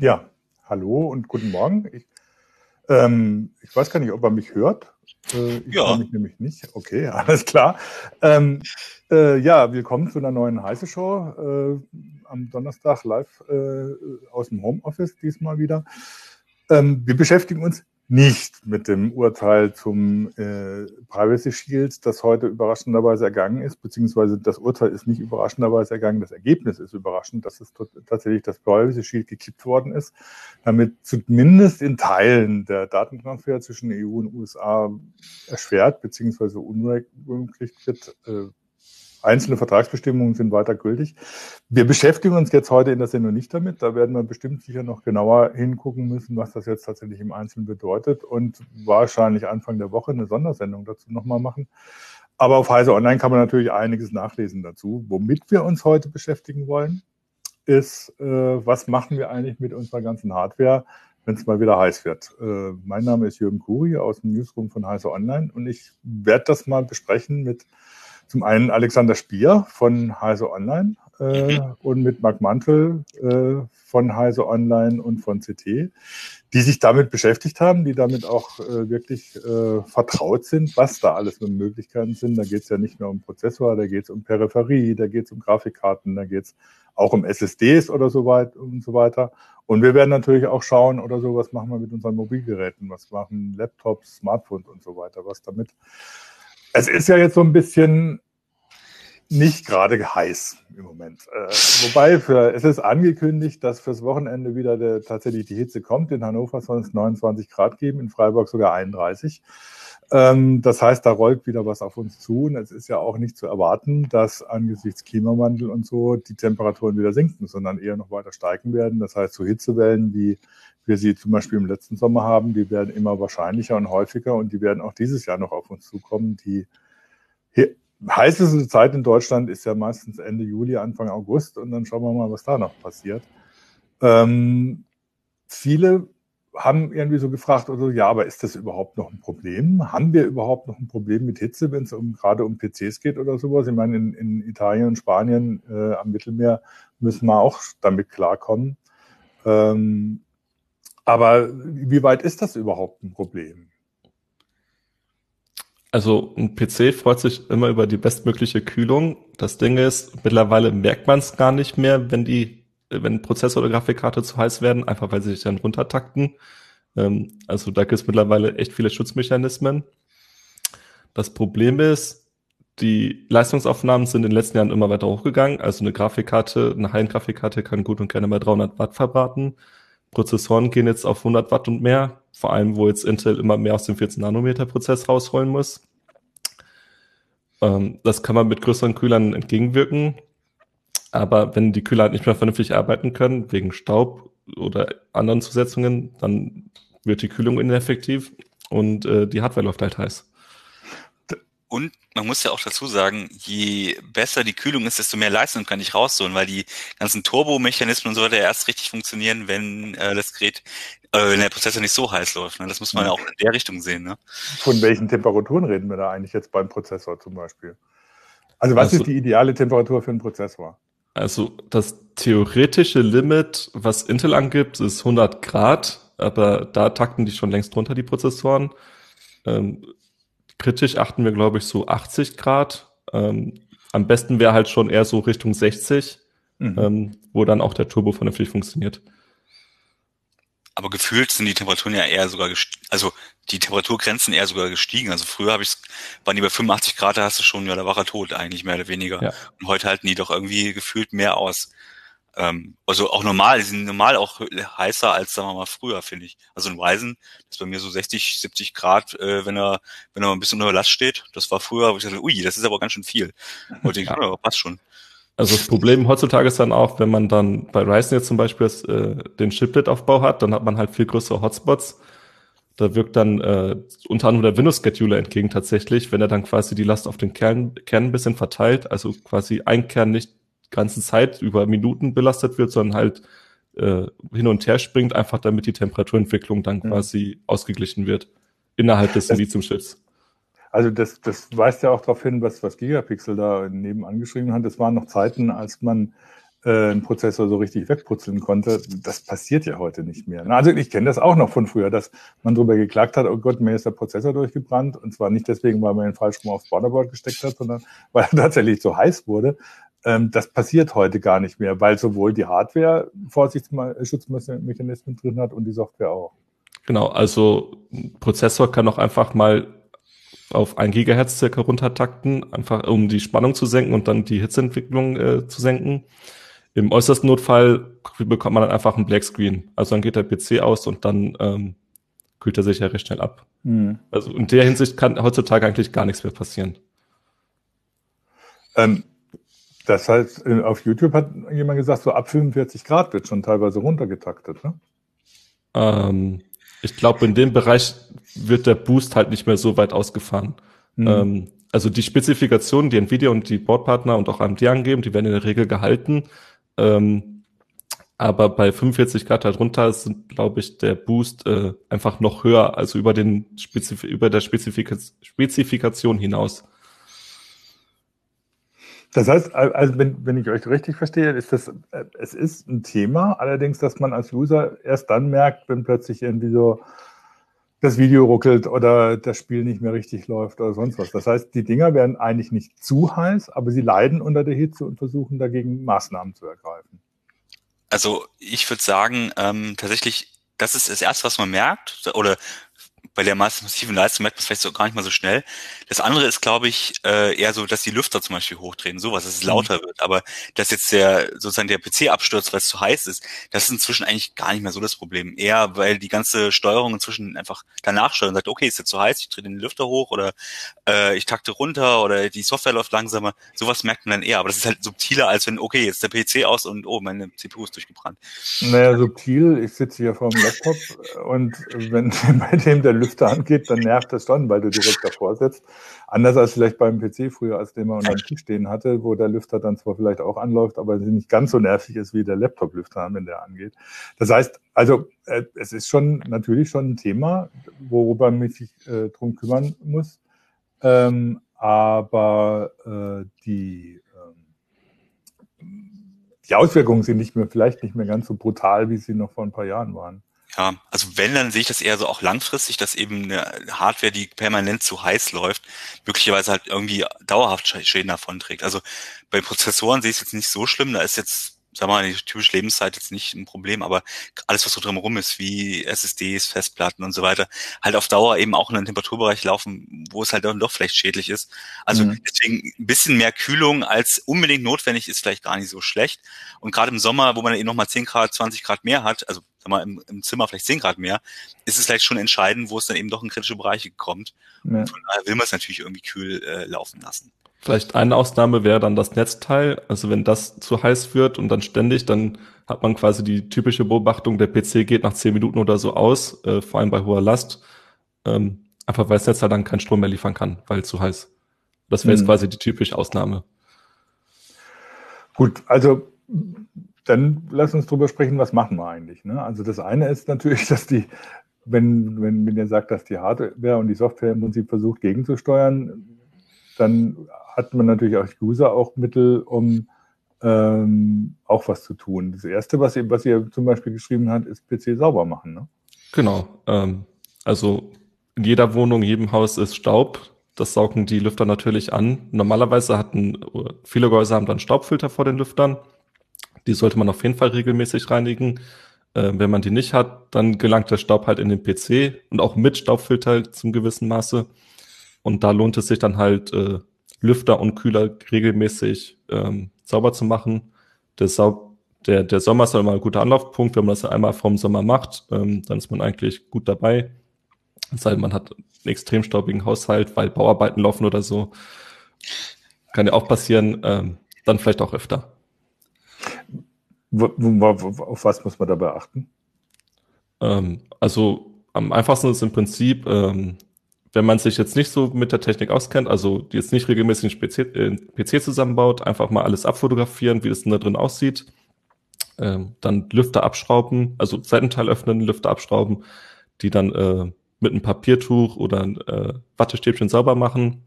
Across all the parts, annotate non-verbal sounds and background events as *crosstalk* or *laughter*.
Ja, hallo und guten Morgen. Ich, ähm, ich weiß gar nicht, ob er mich hört. Äh, ich ja. mich nämlich nicht. Okay, *laughs* alles klar. Ähm, äh, ja, willkommen zu einer neuen Heiße Show äh, am Donnerstag live äh, aus dem Homeoffice diesmal wieder. Ähm, wir beschäftigen uns nicht mit dem Urteil zum äh, Privacy Shield, das heute überraschenderweise ergangen ist, beziehungsweise das Urteil ist nicht überraschenderweise ergangen, das Ergebnis ist überraschend, dass es tatsächlich das Privacy Shield gekippt worden ist, damit zumindest in Teilen der Datentransfer zwischen EU und USA erschwert beziehungsweise unmöglich wird. Äh, Einzelne Vertragsbestimmungen sind weiter gültig. Wir beschäftigen uns jetzt heute in der Sendung nicht damit. Da werden wir bestimmt sicher noch genauer hingucken müssen, was das jetzt tatsächlich im Einzelnen bedeutet und wahrscheinlich Anfang der Woche eine Sondersendung dazu nochmal machen. Aber auf Heise Online kann man natürlich einiges nachlesen dazu. Womit wir uns heute beschäftigen wollen, ist, äh, was machen wir eigentlich mit unserer ganzen Hardware, wenn es mal wieder heiß wird. Äh, mein Name ist Jürgen Kuri aus dem Newsroom von Heise Online und ich werde das mal besprechen mit zum einen Alexander Spier von Heise Online äh, mhm. und mit Marc Mantel äh, von Heise Online und von CT, die sich damit beschäftigt haben, die damit auch äh, wirklich äh, vertraut sind, was da alles mit Möglichkeiten sind. Da geht es ja nicht nur um Prozessor, da geht es um Peripherie, da geht es um Grafikkarten, da geht es auch um SSDs oder so weit und so weiter. Und wir werden natürlich auch schauen oder so, was machen wir mit unseren Mobilgeräten, was machen Laptops, Smartphones und so weiter, was damit es ist ja jetzt so ein bisschen nicht gerade heiß im Moment. Äh, wobei für, es ist angekündigt, dass fürs Wochenende wieder der, tatsächlich die Hitze kommt. In Hannover soll es 29 Grad geben, in Freiburg sogar 31. Ähm, das heißt, da rollt wieder was auf uns zu. Und es ist ja auch nicht zu erwarten, dass angesichts Klimawandel und so die Temperaturen wieder sinken, sondern eher noch weiter steigen werden. Das heißt, so Hitzewellen, wie wir sie zum Beispiel im letzten Sommer haben, die werden immer wahrscheinlicher und häufiger und die werden auch dieses Jahr noch auf uns zukommen. Die heißeste Zeit in Deutschland ist ja meistens Ende Juli, Anfang August und dann schauen wir mal, was da noch passiert. Ähm, viele haben irgendwie so gefragt, also, ja, aber ist das überhaupt noch ein Problem? Haben wir überhaupt noch ein Problem mit Hitze, wenn es um, gerade um PCs geht oder sowas? Ich meine, in, in Italien und Spanien äh, am Mittelmeer müssen wir auch damit klarkommen. Ähm, aber wie weit ist das überhaupt ein Problem? Also ein PC freut sich immer über die bestmögliche Kühlung. Das Ding ist, mittlerweile merkt man es gar nicht mehr, wenn die, wenn Prozessor oder Grafikkarte zu heiß werden, einfach weil sie sich dann runtertakten. Ähm, also da gibt es mittlerweile echt viele Schutzmechanismen. Das Problem ist, die Leistungsaufnahmen sind in den letzten Jahren immer weiter hochgegangen. Also eine Grafikkarte, eine High-End-Grafikkarte kann gut und gerne mal 300 Watt verbraten. Prozessoren gehen jetzt auf 100 Watt und mehr, vor allem wo jetzt Intel immer mehr aus dem 14 Nanometer Prozess rausholen muss. Ähm, das kann man mit größeren Kühlern entgegenwirken. Aber wenn die Kühler halt nicht mehr vernünftig arbeiten können, wegen Staub oder anderen Zusetzungen, dann wird die Kühlung ineffektiv und äh, die Hardware läuft halt heiß. Und man muss ja auch dazu sagen, je besser die Kühlung ist, desto mehr Leistung kann ich rausholen, weil die ganzen Turbomechanismen und so weiter erst richtig funktionieren, wenn äh, das Gerät, äh, wenn der Prozessor nicht so heiß läuft. Ne? Das muss man ja auch in der Richtung sehen. Ne? Von welchen Temperaturen reden wir da eigentlich jetzt beim Prozessor zum Beispiel? Also was also, ist die ideale Temperatur für einen Prozessor? Also das theoretische Limit, was Intel angibt, ist 100 Grad, aber da takten die schon längst drunter, die Prozessoren. Ähm, kritisch achten wir, glaube ich, so 80 Grad. Ähm, am besten wäre halt schon eher so Richtung 60, mhm. ähm, wo dann auch der Turbo vernünftig funktioniert. Aber gefühlt sind die Temperaturen ja eher sogar, also die Temperaturgrenzen eher sogar gestiegen. Also früher habe ich, waren die bei 85 Grad, da hast du schon, ja, da war er tot eigentlich mehr oder weniger. Ja. Und heute halten die doch irgendwie gefühlt mehr aus. Ähm, also auch normal, die sind normal auch heißer als, sagen wir mal, früher, finde ich. Also ein Ryzen ist bei mir so 60, 70 Grad, äh, wenn er, wenn er ein bisschen unter Last steht. Das war früher, wo ich dachte, ui, das ist aber ganz schön viel. Und ich, ja. ja, passt schon. Also das Problem heutzutage ist dann auch, wenn man dann bei Ryzen jetzt zum Beispiel äh, den Chiplet-Aufbau hat, dann hat man halt viel größere Hotspots. Da wirkt dann äh, unter anderem der Windows-Scheduler entgegen tatsächlich, wenn er dann quasi die Last auf den Kern, Kern ein bisschen verteilt, also quasi ein Kern nicht ganzen Zeit über Minuten belastet wird, sondern halt äh, hin und her springt, einfach damit die Temperaturentwicklung dann mhm. quasi ausgeglichen wird. innerhalb des Lithium-Chips. Also das, das weist ja auch darauf hin, was, was Gigapixel da nebenan geschrieben hat. Es waren noch Zeiten, als man äh, einen Prozessor so richtig wegputzeln konnte. Das passiert ja heute nicht mehr. Also ich kenne das auch noch von früher, dass man darüber geklagt hat, oh Gott, mir ist der Prozessor durchgebrannt. Und zwar nicht deswegen, weil man ihn falsch rum aufs Borderboard gesteckt hat, sondern *laughs* weil er tatsächlich so heiß wurde. Ähm, das passiert heute gar nicht mehr, weil sowohl die Hardware Vorsichtsmechanismen drin hat und die Software auch. Genau, also ein Prozessor kann auch einfach mal auf ein Gigahertz circa runtertakten, einfach um die Spannung zu senken und dann die Hitzeentwicklung äh, zu senken. Im äußersten Notfall bekommt man dann einfach einen Black Screen. Also dann geht der PC aus und dann ähm, kühlt er sich ja recht schnell ab. Mhm. Also in der Hinsicht kann heutzutage eigentlich gar nichts mehr passieren. Ähm, das heißt, auf YouTube hat jemand gesagt, so ab 45 Grad wird schon teilweise runtergetaktet, ne? Ähm, ich glaube, in dem Bereich wird der Boost halt nicht mehr so weit ausgefahren. Mhm. Ähm, also die Spezifikationen, die Nvidia und die Boardpartner und auch AMD angeben, die werden in der Regel gehalten. Ähm, aber bei 45 Grad darunter sind, glaube ich, der Boost äh, einfach noch höher, also über den Spezif über der Spezifika Spezifikation hinaus. Das heißt, also wenn, wenn ich euch richtig verstehe, ist das, äh, es ist ein Thema, allerdings, dass man als User erst dann merkt, wenn plötzlich irgendwie so das Video ruckelt oder das Spiel nicht mehr richtig läuft oder sonst was. Das heißt, die Dinger werden eigentlich nicht zu heiß, aber sie leiden unter der Hitze und versuchen dagegen Maßnahmen zu ergreifen. Also ich würde sagen, ähm, tatsächlich, das ist das Erste, was man merkt, oder bei der massiven Leistung merkt man es vielleicht so gar nicht mal so schnell. Das andere ist, glaube ich, äh, eher so, dass die Lüfter zum Beispiel hochdrehen, sowas, dass es mhm. lauter mhm. wird. Aber dass jetzt der sozusagen der PC abstürzt, weil es zu heiß ist, das ist inzwischen eigentlich gar nicht mehr so das Problem. Eher, weil die ganze Steuerung inzwischen einfach danach steuert und sagt, okay, ist jetzt zu heiß, ich drehe den Lüfter hoch oder äh, ich takte runter oder die Software läuft langsamer. Sowas merkt man dann eher. Aber das ist halt subtiler, als wenn, okay, jetzt der PC aus und oh, meine CPU ist durchgebrannt. Naja, subtil, ich sitze hier vor dem Laptop und wenn *laughs* bei dem der Lüfter angeht, dann nervt das schon, weil du direkt davor sitzt. Anders als vielleicht beim PC früher, als den man unter dem Tisch stehen hatte, wo der Lüfter dann zwar vielleicht auch anläuft, aber nicht ganz so nervig ist wie der Laptop-Lüfter, wenn der angeht. Das heißt, also äh, es ist schon natürlich schon ein Thema, worüber man sich äh, drum kümmern muss. Ähm, aber äh, die, ähm, die Auswirkungen sind nicht mehr, vielleicht nicht mehr ganz so brutal, wie sie noch vor ein paar Jahren waren. Ja, also wenn, dann sehe ich das eher so auch langfristig, dass eben eine Hardware, die permanent zu heiß läuft, möglicherweise halt irgendwie dauerhaft Schäden davonträgt. Also bei Prozessoren sehe ich es jetzt nicht so schlimm, da ist jetzt sag mal, die typische Lebenszeit jetzt nicht ein Problem, aber alles, was so drumherum ist, wie SSDs, Festplatten und so weiter, halt auf Dauer eben auch in einen Temperaturbereich laufen, wo es halt dann doch vielleicht schädlich ist. Also mhm. deswegen ein bisschen mehr Kühlung als unbedingt notwendig ist vielleicht gar nicht so schlecht. Und gerade im Sommer, wo man eben nochmal 10 Grad, 20 Grad mehr hat, also sag mal, im, im Zimmer vielleicht 10 Grad mehr, ist es vielleicht schon entscheidend, wo es dann eben doch in kritische Bereiche kommt. Ja. Und von daher will man es natürlich irgendwie kühl äh, laufen lassen. Vielleicht eine Ausnahme wäre dann das Netzteil. Also wenn das zu heiß wird und dann ständig, dann hat man quasi die typische Beobachtung, der PC geht nach zehn Minuten oder so aus, äh, vor allem bei hoher Last. Ähm, einfach weil das Netzteil dann keinen Strom mehr liefern kann, weil zu heiß. Das wäre hm. jetzt quasi die typische Ausnahme. Gut, also dann lass uns drüber sprechen, was machen wir eigentlich. Ne? Also das eine ist natürlich, *laughs* dass die, wenn, wenn, wenn ihr sagt, dass die Hardware und die Software im Prinzip versucht gegenzusteuern, dann hat man natürlich als User auch Mittel, um ähm, auch was zu tun. Das Erste, was ihr, was ihr zum Beispiel geschrieben habt, ist PC sauber machen. Ne? Genau. Ähm, also in jeder Wohnung, in jedem Haus ist Staub. Das saugen die Lüfter natürlich an. Normalerweise hatten viele Häuser haben dann Staubfilter vor den Lüftern. Die sollte man auf jeden Fall regelmäßig reinigen. Äh, wenn man die nicht hat, dann gelangt der Staub halt in den PC und auch mit Staubfilter zum gewissen Maße. Und da lohnt es sich dann halt, äh, Lüfter und Kühler regelmäßig ähm, sauber zu machen. Der, Sau der, der Sommer ist dann immer ein guter Anlaufpunkt. Wenn man das einmal vom Sommer macht, ähm, dann ist man eigentlich gut dabei. Es sei denn, man hat einen extrem staubigen Haushalt, weil Bauarbeiten laufen oder so. Kann ja auch passieren. Ähm, dann vielleicht auch öfter. Auf was muss man da beachten? Ähm, also am einfachsten ist im Prinzip, ähm, wenn man sich jetzt nicht so mit der Technik auskennt, also jetzt nicht regelmäßig einen PC, PC zusammenbaut, einfach mal alles abfotografieren, wie es denn da drin aussieht. Ähm, dann Lüfter abschrauben, also Seitenteil öffnen, Lüfter abschrauben, die dann äh, mit einem Papiertuch oder äh, Wattestäbchen sauber machen,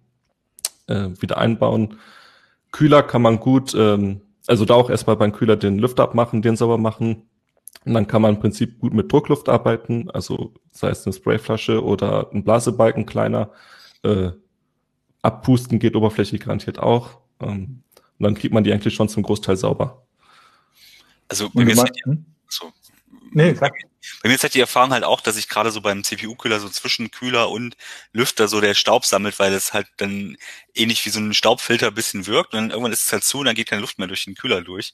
äh, wieder einbauen. Kühler kann man gut, ähm, also da auch erstmal beim Kühler den Lüfter abmachen, den sauber machen. Und dann kann man im Prinzip gut mit Druckluft arbeiten, also sei es eine Sprayflasche oder ein Blasebalken kleiner. Äh, abpusten geht oberflächlich garantiert auch. Ähm, und dann kriegt man die eigentlich schon zum Großteil sauber. Also bei mir, ist hm? so, nee, bei, bei mir ist halt die Erfahrung halt auch, dass ich gerade so beim CPU-Kühler so zwischen Kühler und Lüfter so der Staub sammelt, weil es halt dann ähnlich wie so ein Staubfilter ein bisschen wirkt und dann irgendwann ist es halt zu und dann geht keine Luft mehr durch den Kühler durch.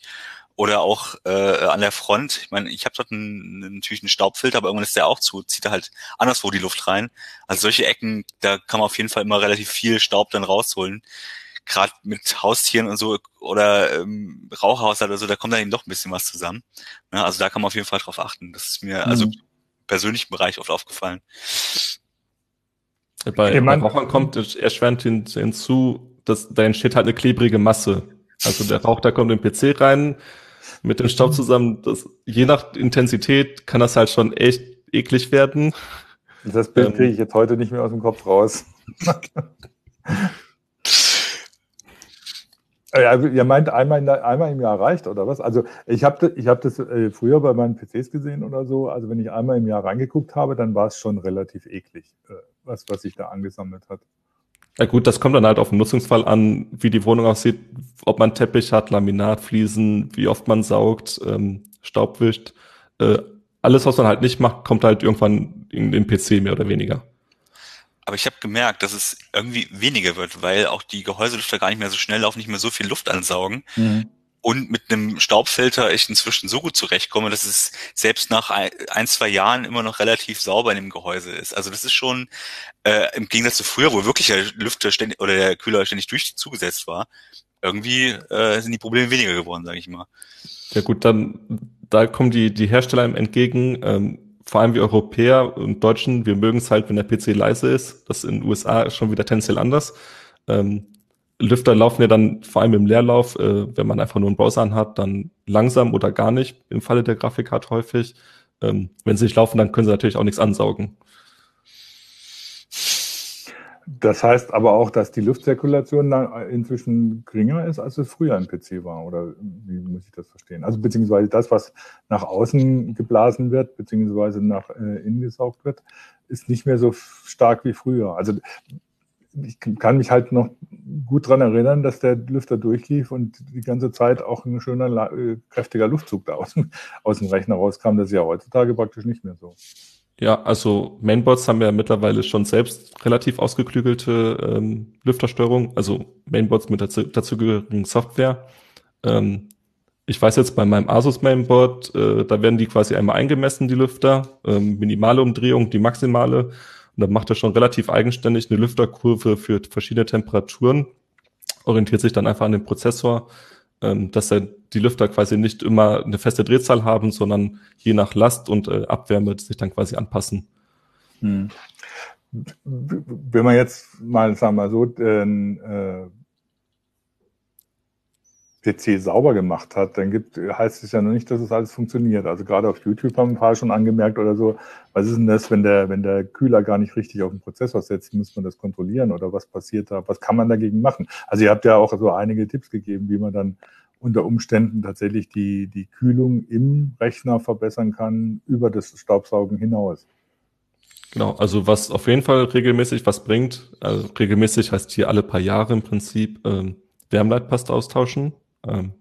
Oder auch äh, an der Front. Ich meine, ich habe dort einen, natürlich einen Staubfilter, aber irgendwann ist der auch zu, zieht da halt anderswo die Luft rein. Also solche Ecken, da kann man auf jeden Fall immer relativ viel Staub dann rausholen. Gerade mit Haustieren und so oder ähm, Rauchhaushalt oder so, da kommt dann eben doch ein bisschen was zusammen. Ja, also da kann man auf jeden Fall drauf achten. Das ist mir also mhm. also persönlichen Bereich oft aufgefallen. Bei, bei Rauchern kommt erschwerend hinzu, dass da entsteht halt eine klebrige Masse. Also der Rauch, da kommt im PC rein, mit dem Staub zusammen. Das, je nach Intensität kann das halt schon echt eklig werden. Das Bild ähm, kriege ich jetzt heute nicht mehr aus dem Kopf raus. *laughs* Ja, ihr meint, einmal, einmal im Jahr reicht oder was? Also ich habe ich hab das äh, früher bei meinen PCs gesehen oder so. Also wenn ich einmal im Jahr reingeguckt habe, dann war es schon relativ eklig, äh, was, was sich da angesammelt hat. Ja gut, das kommt dann halt auf den Nutzungsfall an, wie die Wohnung aussieht, ob man Teppich hat, Laminat, Fliesen, wie oft man saugt, ähm, Staub wischt. Äh, alles, was man halt nicht macht, kommt halt irgendwann in den PC mehr oder weniger. Aber ich habe gemerkt, dass es irgendwie weniger wird, weil auch die Gehäuselüfter gar nicht mehr so schnell laufen, nicht mehr so viel Luft ansaugen. Mhm und mit einem Staubfilter ich inzwischen so gut zurechtkomme, dass es selbst nach ein, zwei Jahren immer noch relativ sauber in dem Gehäuse ist. Also das ist schon äh, im Gegensatz zu früher, wo wirklich der Lüfter ständig oder der Kühler ständig durch zugesetzt war, irgendwie äh, sind die Probleme weniger geworden, sage ich mal. Ja gut, dann da kommen die die Hersteller im entgegen. Ähm, vor allem wir Europäer und Deutschen, wir mögen es halt, wenn der PC leise ist. Das in den USA schon wieder tendenziell anders. Ähm, Lüfter laufen ja dann vor allem im Leerlauf, äh, wenn man einfach nur einen Browser anhat, dann langsam oder gar nicht, im Falle der Grafikkarte häufig. Ähm, wenn sie nicht laufen, dann können sie natürlich auch nichts ansaugen. Das heißt aber auch, dass die Luftzirkulation inzwischen geringer ist, als es früher im PC war. Oder wie muss ich das verstehen? Also beziehungsweise das, was nach außen geblasen wird, beziehungsweise nach äh, innen gesaugt wird, ist nicht mehr so stark wie früher. Also ich kann mich halt noch gut dran erinnern, dass der Lüfter durchlief und die ganze Zeit auch ein schöner, äh, kräftiger Luftzug da aus, aus dem Rechner rauskam. Das ist ja heutzutage praktisch nicht mehr so. Ja, also Mainboards haben ja mittlerweile schon selbst relativ ausgeklügelte ähm, Lüftersteuerung, also Mainboards mit dazu, dazugehörigen Software. Ähm, ich weiß jetzt bei meinem Asus Mainboard, äh, da werden die quasi einmal eingemessen, die Lüfter, ähm, minimale Umdrehung, die maximale und dann macht er schon relativ eigenständig eine Lüfterkurve für verschiedene Temperaturen, orientiert sich dann einfach an den Prozessor, ähm, dass er die Lüfter quasi nicht immer eine feste Drehzahl haben, sondern je nach Last und äh, Abwärme sich dann quasi anpassen. Hm. Wenn man jetzt mal, sagen wir mal so, den, äh, PC sauber gemacht hat, dann gibt, heißt es ja noch nicht, dass es alles funktioniert. Also gerade auf YouTube haben ein paar schon angemerkt oder so, was ist denn das, wenn der, wenn der Kühler gar nicht richtig auf den Prozessor setzt, muss man das kontrollieren oder was passiert da? Was kann man dagegen machen? Also ihr habt ja auch so einige Tipps gegeben, wie man dann unter Umständen tatsächlich die, die Kühlung im Rechner verbessern kann über das Staubsaugen hinaus. Genau, also was auf jeden Fall regelmäßig was bringt, also regelmäßig heißt hier alle paar Jahre im Prinzip ähm, Wärmleitpaste austauschen. Ähm,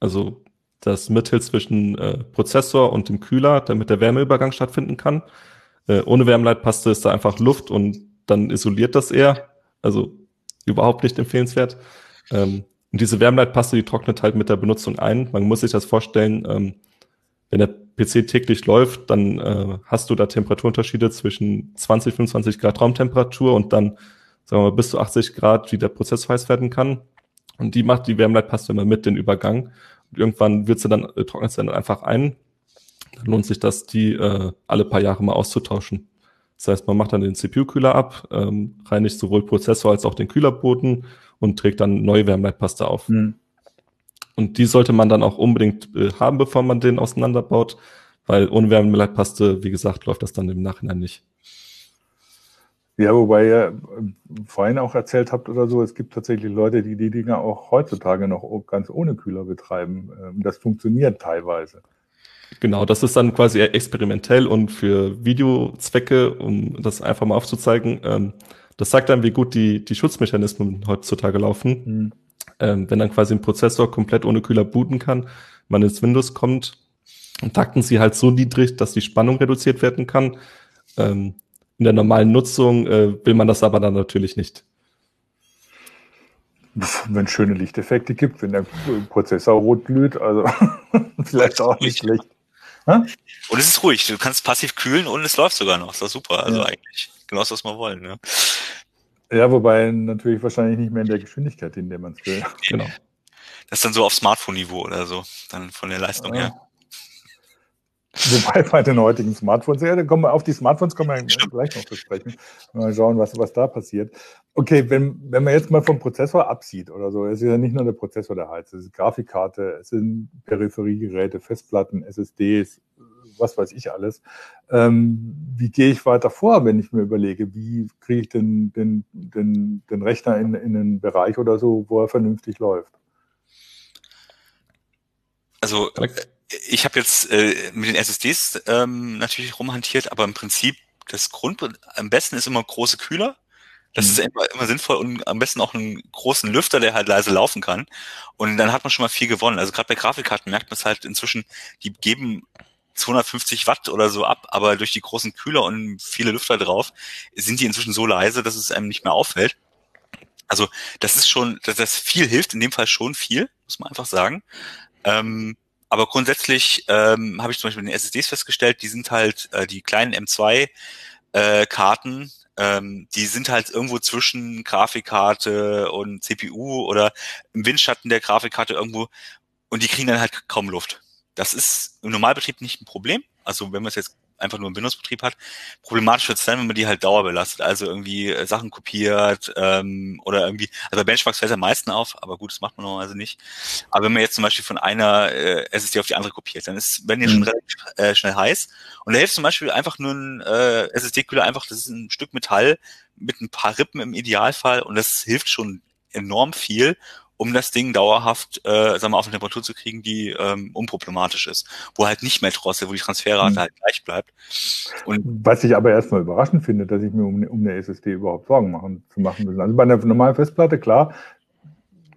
also das Mittel zwischen äh, Prozessor und dem Kühler, damit der Wärmeübergang stattfinden kann. Äh, ohne Wärmeleitpaste ist da einfach Luft und dann isoliert das eher. Also überhaupt nicht empfehlenswert. Ähm, und diese Wärmeleitpaste, die trocknet halt mit der Benutzung ein. Man muss sich das vorstellen, ähm, wenn der PC täglich läuft, dann äh, hast du da Temperaturunterschiede zwischen 20, 25 Grad Raumtemperatur und dann, sagen wir mal, bis zu 80 Grad, wie der Prozessor heiß werden kann. Und die macht die Wärmeleitpaste immer mit den Übergang. Und irgendwann wird sie dann, äh, trocknet sie dann einfach ein. Dann lohnt sich das, die äh, alle paar Jahre mal auszutauschen. Das heißt, man macht dann den CPU-Kühler ab, ähm, reinigt sowohl Prozessor als auch den Kühlerboden und trägt dann neue Wärmeleitpaste auf. Mhm. Und die sollte man dann auch unbedingt äh, haben, bevor man den auseinanderbaut, weil ohne Wärmeleitpaste, wie gesagt, läuft das dann im Nachhinein nicht. Ja, wobei ihr äh, vorhin auch erzählt habt oder so, es gibt tatsächlich Leute, die die Dinge auch heutzutage noch ganz ohne Kühler betreiben. Ähm, das funktioniert teilweise. Genau, das ist dann quasi experimentell und für Videozwecke, um das einfach mal aufzuzeigen. Ähm, das sagt dann, wie gut die, die Schutzmechanismen heutzutage laufen. Mhm. Ähm, wenn dann quasi ein Prozessor komplett ohne Kühler booten kann, man ins Windows kommt, takten sie halt so niedrig, dass die Spannung reduziert werden kann. Ähm, in der normalen Nutzung äh, will man das aber dann natürlich nicht. *laughs* Wenn es schöne Lichteffekte gibt, wenn der Prozessor rot glüht, also *laughs* vielleicht auch nicht schlecht. Ha? Und es ist ruhig, du kannst passiv kühlen und es läuft sogar noch. Das ist doch super. Also ja. eigentlich genau das, was wir wollen. Ne? Ja, wobei natürlich wahrscheinlich nicht mehr in der Geschwindigkeit, in der man es will. *laughs* Genau. Das ist dann so auf Smartphone-Niveau oder so, dann von der Leistung ja. her. Wobei *laughs* bei den heutigen Smartphones, ja, dann kommen wir auf die Smartphones kommen wir *laughs* gleich noch zu sprechen. Mal schauen, was, was da passiert. Okay, wenn, wenn man jetzt mal vom Prozessor absieht oder so, es ist ja nicht nur der Prozessor, der heizt, es ist Grafikkarte, es sind Peripheriegeräte, Festplatten, SSDs, was weiß ich alles. Ähm, wie gehe ich weiter vor, wenn ich mir überlege, wie kriege ich den, den, den, den Rechner in, in einen Bereich oder so, wo er vernünftig läuft? Also ich habe jetzt äh, mit den SSDs ähm, natürlich rumhantiert, aber im Prinzip das Grund am besten ist immer große Kühler. Das mhm. ist immer, immer sinnvoll und am besten auch einen großen Lüfter, der halt leise laufen kann. Und dann hat man schon mal viel gewonnen. Also gerade bei Grafikkarten merkt man es halt inzwischen, die geben 250 Watt oder so ab, aber durch die großen Kühler und viele Lüfter drauf sind die inzwischen so leise, dass es einem nicht mehr auffällt. Also das ist schon, dass das viel hilft, in dem Fall schon viel, muss man einfach sagen. Ähm, aber grundsätzlich ähm, habe ich zum Beispiel den SSDs festgestellt, die sind halt äh, die kleinen M2 äh, ähm, die sind halt irgendwo zwischen Grafikkarte und CPU oder im Windschatten der Grafikkarte irgendwo und die kriegen dann halt kaum Luft. Das ist im Normalbetrieb nicht ein Problem. Also wenn man es jetzt einfach nur einen Windows-Betrieb hat. Problematisch wird es dann, wenn man die halt dauerbelastet, also irgendwie äh, Sachen kopiert ähm, oder irgendwie, also bei Benchmarks fällt am meisten auf, aber gut, das macht man normalerweise nicht. Aber wenn man jetzt zum Beispiel von einer äh, SSD auf die andere kopiert, dann ist, werden die mhm. schon relativ äh, schnell heiß. Und da hilft zum Beispiel einfach nur ein äh, SSD-Kühler einfach, das ist ein Stück Metall mit ein paar Rippen im Idealfall und das hilft schon enorm viel um das Ding dauerhaft, äh, sagen wir, auf eine Temperatur zu kriegen, die ähm, unproblematisch ist, wo halt nicht mehr drosselt, wo die Transferrate mhm. halt gleich bleibt. Und Was ich aber erstmal überraschend finde, dass ich mir um, um eine SSD überhaupt Sorgen machen, zu machen will. Also bei einer normalen Festplatte, klar,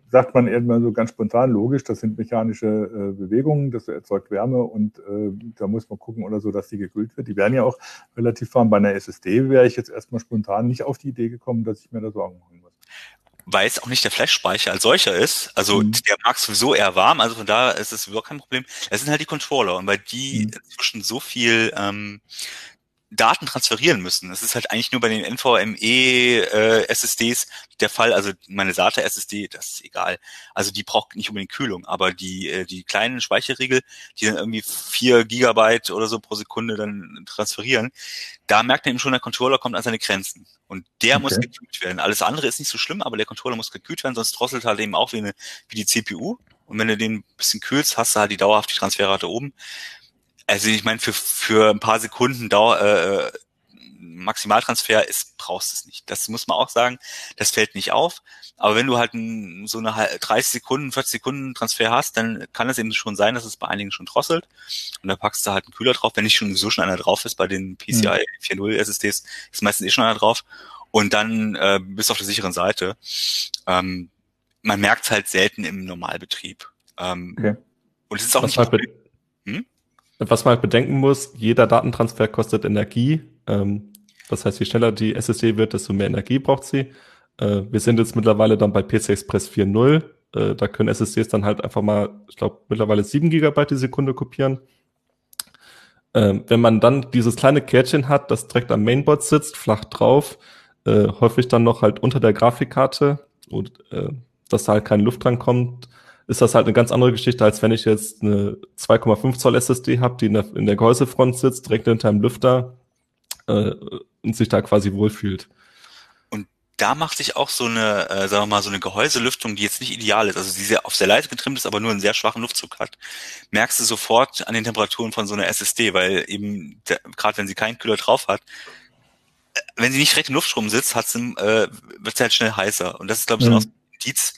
sagt man irgendwann so ganz spontan, logisch, das sind mechanische äh, Bewegungen, das erzeugt Wärme und äh, da muss man gucken oder so, dass die gekühlt wird. Die werden ja auch relativ warm. Bei einer SSD wäre ich jetzt erstmal spontan nicht auf die Idee gekommen, dass ich mir da Sorgen machen muss weil es auch nicht der Flash-Speicher als solcher ist. Also mhm. der mag sowieso eher warm, also von da ist es überhaupt kein Problem. Es sind halt die Controller und weil die mhm. inzwischen so viel ähm, Daten transferieren müssen. Das ist halt eigentlich nur bei den NVMe äh, SSDs der Fall. Also meine SATA SSD, das ist egal. Also die braucht nicht unbedingt Kühlung, aber die äh, die kleinen Speicherriegel, die dann irgendwie vier Gigabyte oder so pro Sekunde dann transferieren, da merkt man eben schon, der Controller kommt an seine Grenzen und der okay. muss gekühlt werden. Alles andere ist nicht so schlimm, aber der Controller muss gekühlt werden, sonst drosselt halt eben auch wie eine wie die CPU. Und wenn du den ein bisschen kühlst, hast du halt die dauerhaft die Transferrate oben. Also ich meine, für, für ein paar Sekunden Dauer, äh, Maximaltransfer ist, brauchst du es nicht. Das muss man auch sagen. Das fällt nicht auf. Aber wenn du halt ein, so eine 30 Sekunden, 40 Sekunden Transfer hast, dann kann es eben schon sein, dass es bei einigen schon drosselt. Und da packst du halt einen Kühler drauf. Wenn nicht schon so schon einer drauf ist, bei den PCI mhm. 4.0 SSDs ist meistens eh schon einer drauf. Und dann äh, bist du auf der sicheren Seite. Ähm, man merkt es halt selten im Normalbetrieb. Ähm, okay. Und es ist auch Was nicht. Hm? Was man halt bedenken muss, jeder Datentransfer kostet Energie. Ähm, das heißt, je schneller die SSD wird, desto mehr Energie braucht sie. Äh, wir sind jetzt mittlerweile dann bei PC Express 4.0. Äh, da können SSDs dann halt einfach mal, ich glaube, mittlerweile 7 Gigabyte die Sekunde kopieren. Ähm, wenn man dann dieses kleine Kärtchen hat, das direkt am Mainboard sitzt, flach drauf, äh, häufig dann noch halt unter der Grafikkarte und äh, dass da halt keine Luft dran kommt, ist das halt eine ganz andere Geschichte, als wenn ich jetzt eine 2,5 Zoll SSD habe, die in der, in der Gehäusefront sitzt, direkt hinter einem Lüfter äh, und sich da quasi wohlfühlt. Und da macht sich auch so eine, äh, sagen wir mal, so eine Gehäuselüftung, die jetzt nicht ideal ist, also die sehr, auf sehr leise getrimmt ist, aber nur einen sehr schwachen Luftzug hat, merkst du sofort an den Temperaturen von so einer SSD, weil eben, gerade wenn sie keinen Kühler drauf hat, wenn sie nicht direkt im Luftstrom sitzt, hat's, äh, wird sie halt schnell heißer. Und das ist, glaube ich, mhm. so ein Indiz.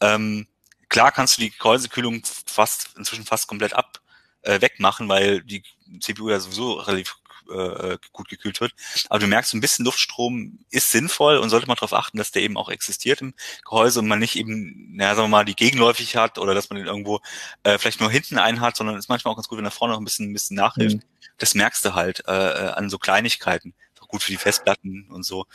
Ähm, klar kannst du die Gehäusekühlung fast, inzwischen fast komplett ab, äh, wegmachen, weil die CPU ja sowieso relativ äh, gut gekühlt wird. Aber du merkst, ein bisschen Luftstrom ist sinnvoll und sollte man darauf achten, dass der eben auch existiert im Gehäuse und man nicht eben, naja, sagen wir mal, die gegenläufig hat oder dass man den irgendwo äh, vielleicht nur hinten einen hat, sondern es ist manchmal auch ganz gut, wenn er vorne noch ein bisschen, ein bisschen nachhilft. Mhm. Das merkst du halt äh, äh an so Kleinigkeiten. Ist auch gut für die Festplatten und so.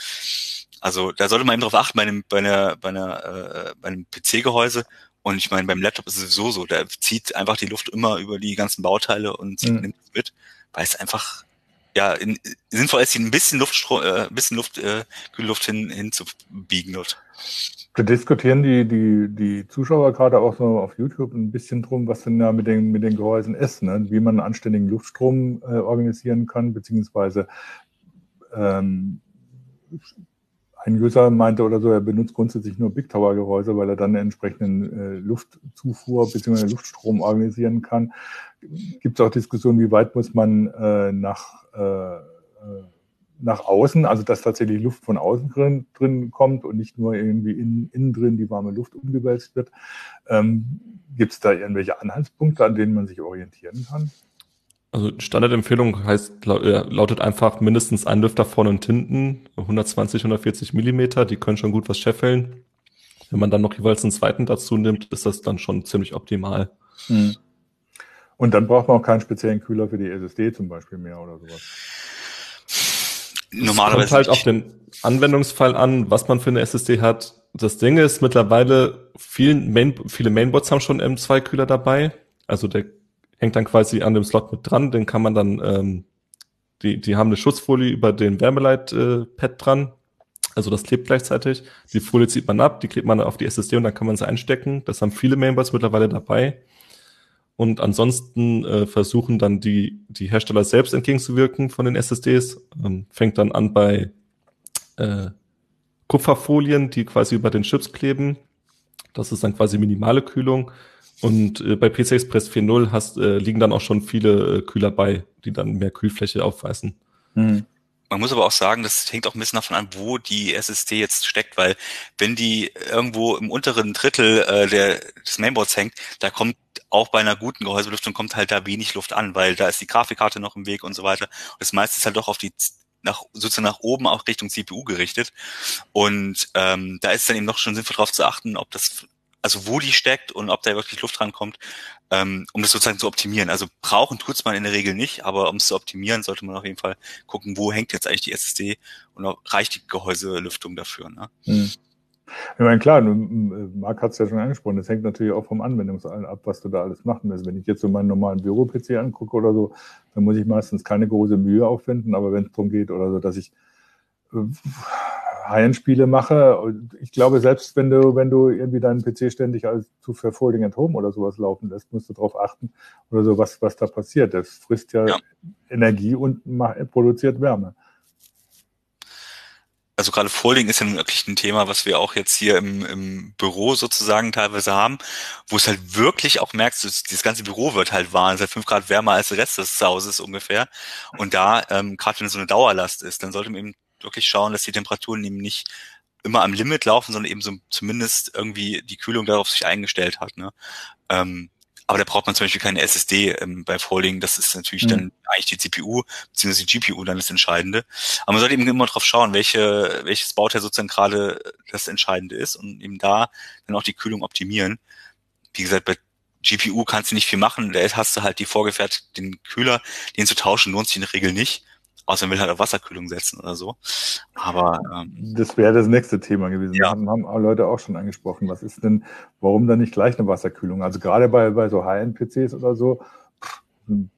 Also da sollte man eben darauf achten bei einem, bei einer, bei einer, äh, bei einem PC-Gehäuse. Und ich meine, beim Laptop ist es sowieso so, da zieht einfach die Luft immer über die ganzen Bauteile und mhm. nimmt es mit, weil es einfach ja, in, sinnvoll ist, ein bisschen Luftstrom, äh, ein bisschen Luft, äh, Kühlluft hin, hinzubiegen dort. Da diskutieren die, die, die Zuschauer gerade auch so auf YouTube ein bisschen drum, was denn da mit den, mit den Gehäusen ist, ne? wie man einen anständigen Luftstrom äh, organisieren kann, beziehungsweise ähm, ein User meinte oder so, er benutzt grundsätzlich nur Big Tower Gehäuse, weil er dann einen entsprechenden äh, Luftzufuhr bzw. Luftstrom organisieren kann. Gibt es auch Diskussionen, wie weit muss man äh, nach äh, nach außen, also dass tatsächlich Luft von außen drin, drin kommt und nicht nur irgendwie in, innen drin die warme Luft umgewälzt wird. Ähm, Gibt es da irgendwelche Anhaltspunkte, an denen man sich orientieren kann? Also Standardempfehlung heißt, äh, lautet einfach mindestens ein Lüfter vorne und hinten, 120, 140 Millimeter, die können schon gut was scheffeln. Wenn man dann noch jeweils einen zweiten dazu nimmt, ist das dann schon ziemlich optimal. Hm. Und dann braucht man auch keinen speziellen Kühler für die SSD zum Beispiel mehr oder sowas. Normalerweise. Es kommt halt auf den Anwendungsfall an, was man für eine SSD hat. Das Ding ist mittlerweile, vielen Main, viele Mainboards haben schon M2-Kühler dabei. Also der hängt dann quasi an dem Slot mit dran. Den kann man dann, ähm, die, die haben eine Schutzfolie über den Wärmeleit-Pad äh, dran. Also das klebt gleichzeitig. Die Folie zieht man ab, die klebt man auf die SSD und dann kann man sie einstecken. Das haben viele Mainboards mittlerweile dabei. Und ansonsten äh, versuchen dann die, die Hersteller selbst entgegenzuwirken von den SSDs. Ähm, fängt dann an bei äh, Kupferfolien, die quasi über den Chips kleben. Das ist dann quasi minimale Kühlung. Und äh, bei PC Express 4.0 hast, äh, liegen dann auch schon viele äh, Kühler bei, die dann mehr Kühlfläche aufweisen. Hm. Man muss aber auch sagen, das hängt auch ein bisschen davon an, wo die SSD jetzt steckt, weil wenn die irgendwo im unteren Drittel äh, der, des Mainboards hängt, da kommt auch bei einer guten Gehäusebelüftung kommt halt da wenig Luft an, weil da ist die Grafikkarte noch im Weg und so weiter. Und das meiste ist halt doch auf die nach, sozusagen nach oben auch Richtung CPU gerichtet. Und ähm, da ist es dann eben noch schon sinnvoll darauf zu achten, ob das, also wo die steckt und ob da wirklich Luft rankommt, ähm, um das sozusagen zu optimieren. Also brauchen tut's man in der Regel nicht, aber um es zu optimieren, sollte man auf jeden Fall gucken, wo hängt jetzt eigentlich die SSD und reicht die Gehäuselüftung dafür. Ne? Hm. Ich meine, klar, Marc hat es ja schon angesprochen, das hängt natürlich auch vom Anwendungsfall ab, was du da alles machen willst. Wenn ich jetzt so meinen normalen Büro-PC angucke oder so, dann muss ich meistens keine große Mühe aufwenden, aber wenn es darum geht oder so, dass ich äh, High-End-Spiele mache, ich glaube, selbst wenn du, wenn du irgendwie deinen PC ständig als zu für Folding at Home oder sowas laufen lässt, musst du darauf achten oder so, was, was da passiert. Das frisst ja, ja. Energie und produziert Wärme also gerade Folding ist ja wirklich ein Thema, was wir auch jetzt hier im, im Büro sozusagen teilweise haben, wo es halt wirklich auch merkst, dass dieses ganze Büro wird halt warm, es ist halt fünf Grad wärmer als der Rest des Hauses ungefähr. Und da, ähm, gerade wenn es so eine Dauerlast ist, dann sollte man eben wirklich schauen, dass die Temperaturen eben nicht immer am Limit laufen, sondern eben so zumindest irgendwie die Kühlung darauf sich eingestellt hat. Ne? Ähm, aber da braucht man zum Beispiel keine SSD ähm, bei Folding. Das ist natürlich mhm. dann eigentlich die CPU bzw. die GPU dann das Entscheidende. Aber man sollte eben immer drauf schauen, welche, welches Bauteil sozusagen gerade das Entscheidende ist und eben da dann auch die Kühlung optimieren. Wie gesagt, bei GPU kannst du nicht viel machen. Da hast du halt die vorgefertigten Kühler, den zu tauschen lohnt sich in der Regel nicht. Außer man will halt auf Wasserkühlung setzen oder so. Aber ähm, das wäre das nächste Thema gewesen. Ja. Haben, haben Leute auch schon angesprochen. Was ist denn, warum dann nicht gleich eine Wasserkühlung? Also gerade bei, bei so High-End-PCs oder so, pff,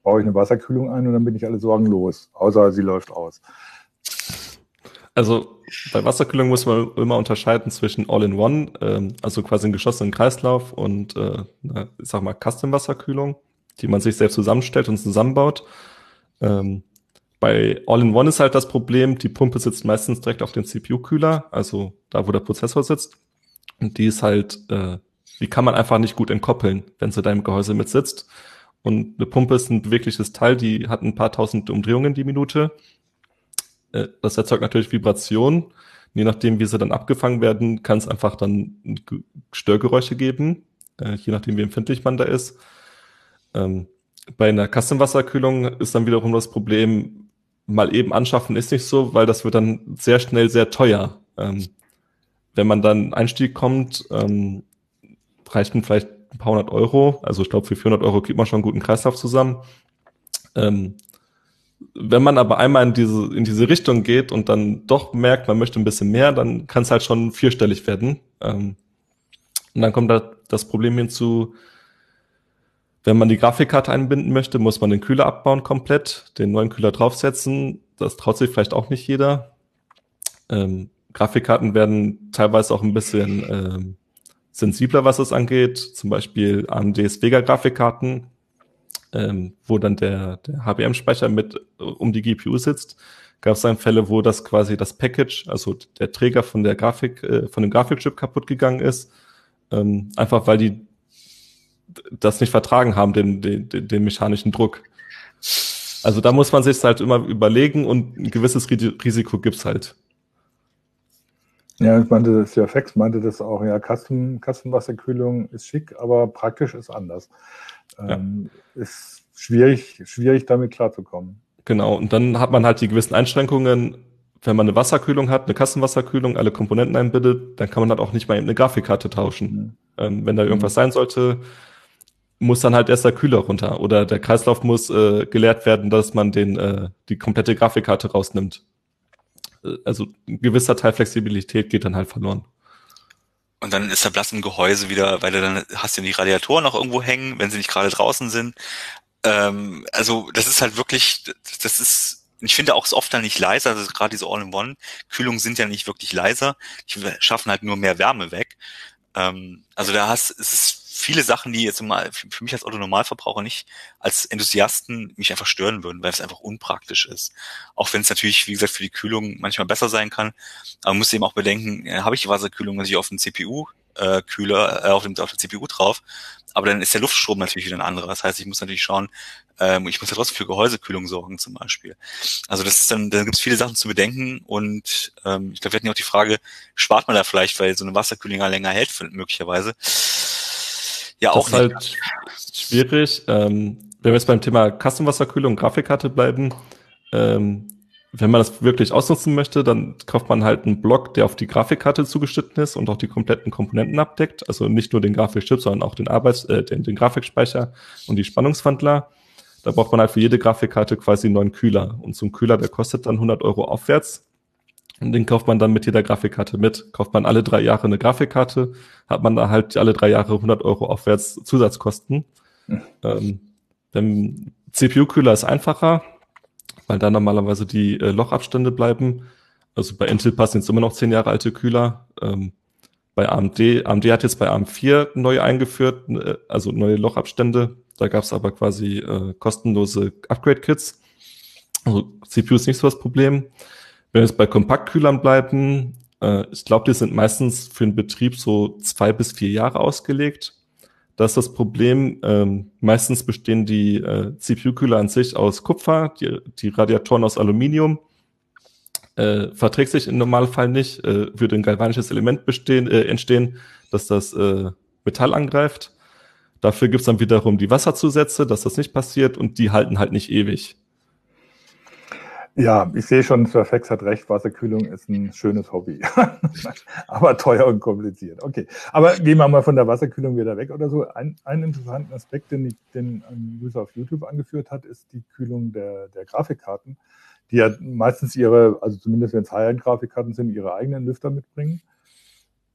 baue ich eine Wasserkühlung ein und dann bin ich alle Sorgen los. Außer sie läuft aus. Also bei Wasserkühlung muss man immer unterscheiden zwischen All-in-One, ähm, also quasi einen geschlossenen Kreislauf und äh, ich sag mal Custom-Wasserkühlung, die man sich selbst zusammenstellt und zusammenbaut. Ähm, bei All-in-One ist halt das Problem, die Pumpe sitzt meistens direkt auf den CPU-Kühler, also da, wo der Prozessor sitzt. Und die ist halt, äh, die kann man einfach nicht gut entkoppeln, wenn sie da im Gehäuse mit sitzt. Und eine Pumpe ist ein bewegliches Teil, die hat ein paar tausend Umdrehungen die Minute. Äh, das erzeugt natürlich Vibrationen. Je nachdem, wie sie dann abgefangen werden, kann es einfach dann Störgeräusche geben, äh, je nachdem, wie empfindlich man da ist. Ähm, bei einer Custom-Wasserkühlung ist dann wiederum das Problem, mal eben anschaffen ist nicht so, weil das wird dann sehr schnell sehr teuer. Ähm, wenn man dann Einstieg kommt, ähm, reicht man vielleicht ein paar hundert Euro. Also ich glaube, für 400 Euro kriegt man schon einen guten Kreislauf zusammen. Ähm, wenn man aber einmal in diese, in diese Richtung geht und dann doch merkt, man möchte ein bisschen mehr, dann kann es halt schon vierstellig werden. Ähm, und dann kommt da das Problem hinzu, wenn man die Grafikkarte einbinden möchte, muss man den Kühler abbauen komplett, den neuen Kühler draufsetzen. Das traut sich vielleicht auch nicht jeder. Ähm, Grafikkarten werden teilweise auch ein bisschen ähm, sensibler, was es angeht. Zum Beispiel AMDs Vega-Grafikkarten, ähm, wo dann der, der HBM-Speicher mit äh, um die GPU sitzt. Gab es dann Fälle, wo das quasi das Package, also der Träger von der Grafik, äh, von dem Grafikchip kaputt gegangen ist. Ähm, einfach weil die das nicht vertragen haben, den, den, den mechanischen Druck. Also da muss man sich halt immer überlegen und ein gewisses Risiko gibt's halt. Ja, ich meinte, das ja Fex meinte das auch, ja, Kasten, Kastenwasserkühlung ist schick, aber praktisch ist anders. Ähm, ja. Ist schwierig, schwierig damit klarzukommen. Genau, und dann hat man halt die gewissen Einschränkungen, wenn man eine Wasserkühlung hat, eine Kastenwasserkühlung, alle Komponenten einbindet, dann kann man halt auch nicht mal eben eine Grafikkarte tauschen. Mhm. Ähm, wenn da irgendwas mhm. sein sollte, muss dann halt erst der Kühler runter oder der Kreislauf muss äh, geleert werden, dass man den äh, die komplette Grafikkarte rausnimmt. Äh, also ein gewisser Teil Flexibilität geht dann halt verloren. Und dann ist der Blatt im Gehäuse wieder, weil du dann hast ja die Radiatoren noch irgendwo hängen, wenn sie nicht gerade draußen sind. Ähm, also das ist halt wirklich, das ist, ich finde auch oft dann nicht leiser, also gerade diese All-in-One-Kühlungen sind ja nicht wirklich leiser, die schaffen halt nur mehr Wärme weg. Ähm, also da hast, es ist viele Sachen, die jetzt mal für mich als Autonormalverbraucher nicht als Enthusiasten mich einfach stören würden, weil es einfach unpraktisch ist. Auch wenn es natürlich, wie gesagt, für die Kühlung manchmal besser sein kann. Aber man muss eben auch bedenken, äh, habe ich Wasserkühlung natürlich auf dem CPU äh, Kühler äh, auf, dem, auf der CPU drauf, aber dann ist der Luftstrom natürlich wieder ein anderer. Das heißt, ich muss natürlich schauen, ähm, ich muss ja trotzdem für Gehäusekühlung sorgen zum Beispiel. Also das ist dann, da gibt es viele Sachen zu bedenken und ähm, ich glaube, wir hatten ja auch die Frage, spart man da vielleicht, weil so eine Wasserkühlung länger hält möglicherweise. Ja, auch das ist halt schwierig. Ähm, wenn wir jetzt beim Thema Custom-Wasserkühlung und Grafikkarte bleiben, ähm, wenn man das wirklich ausnutzen möchte, dann kauft man halt einen Block, der auf die Grafikkarte zugeschnitten ist und auch die kompletten Komponenten abdeckt. Also nicht nur den Grafikchip, sondern auch den Arbeits-, äh, den, den Grafikspeicher und die Spannungswandler. Da braucht man halt für jede Grafikkarte quasi einen neuen Kühler. Und so ein Kühler, der kostet dann 100 Euro aufwärts. Und den kauft man dann mit jeder Grafikkarte mit. Kauft man alle drei Jahre eine Grafikkarte, hat man da halt alle drei Jahre 100 Euro aufwärts Zusatzkosten. Mhm. Ähm, beim CPU-Kühler ist einfacher, weil da normalerweise die äh, Lochabstände bleiben. Also bei Intel passen jetzt immer noch zehn Jahre alte Kühler. Ähm, bei AMD, AMD hat jetzt bei AM4 neu eingeführt, äh, also neue Lochabstände. Da gab es aber quasi äh, kostenlose Upgrade-Kits. Also CPU ist nicht so das Problem. Wenn wir jetzt bei Kompaktkühlern bleiben, äh, ich glaube, die sind meistens für den Betrieb so zwei bis vier Jahre ausgelegt. Das ist das Problem. Ähm, meistens bestehen die äh, CPU-Kühler an sich aus Kupfer, die, die Radiatoren aus Aluminium. Äh, verträgt sich im Normalfall nicht, äh, würde ein galvanisches Element bestehen, äh, entstehen, dass das äh, Metall angreift. Dafür gibt's dann wiederum die Wasserzusätze, dass das nicht passiert und die halten halt nicht ewig. Ja, ich sehe schon, Sir Fex hat recht, Wasserkühlung ist ein schönes Hobby. *laughs* aber teuer und kompliziert. Okay. Aber gehen wir mal von der Wasserkühlung wieder weg oder so. Ein, ein interessanten Aspekt, den, ich, den ein User auf YouTube angeführt hat, ist die Kühlung der, der Grafikkarten, die ja meistens ihre, also zumindest wenn es High-End-Grafikkarten sind, ihre eigenen Lüfter mitbringen.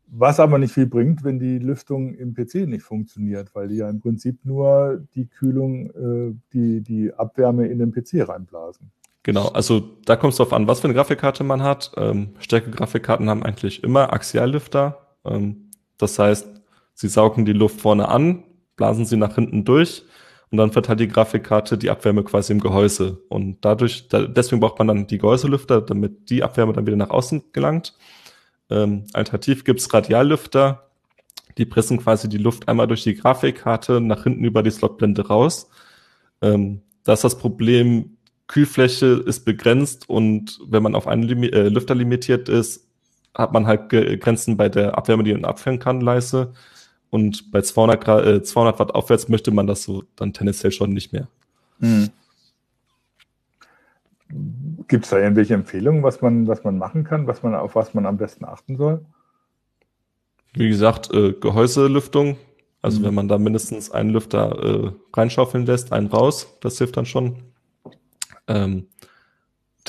Was aber nicht viel bringt, wenn die Lüftung im PC nicht funktioniert, weil die ja im Prinzip nur die Kühlung, äh, die, die Abwärme in den PC reinblasen. Genau, also da kommt es darauf an, was für eine Grafikkarte man hat. Ähm, Stärke-Grafikkarten haben eigentlich immer Axiallüfter. Ähm, das heißt, sie saugen die Luft vorne an, blasen sie nach hinten durch und dann verteilt die Grafikkarte die Abwärme quasi im Gehäuse. Und dadurch, da, deswegen braucht man dann die Gehäuselüfter, damit die Abwärme dann wieder nach außen gelangt. Ähm, alternativ gibt's Radiallüfter, die pressen quasi die Luft einmal durch die Grafikkarte nach hinten über die Slotblende raus. Ähm, da ist das Problem, Kühlfläche ist begrenzt und wenn man auf einen Limi äh, Lüfter limitiert ist, hat man halt Grenzen bei der Abwärme, die man abführen kann, leise. Und bei 200, Grad, äh, 200 Watt aufwärts möchte man das so dann tendenziell schon nicht mehr. Hm. Gibt es da irgendwelche Empfehlungen, was man, was man machen kann, was man, auf was man am besten achten soll? Wie gesagt, äh, Gehäuselüftung. Also mhm. wenn man da mindestens einen Lüfter äh, reinschaufeln lässt, einen raus, das hilft dann schon. Ähm,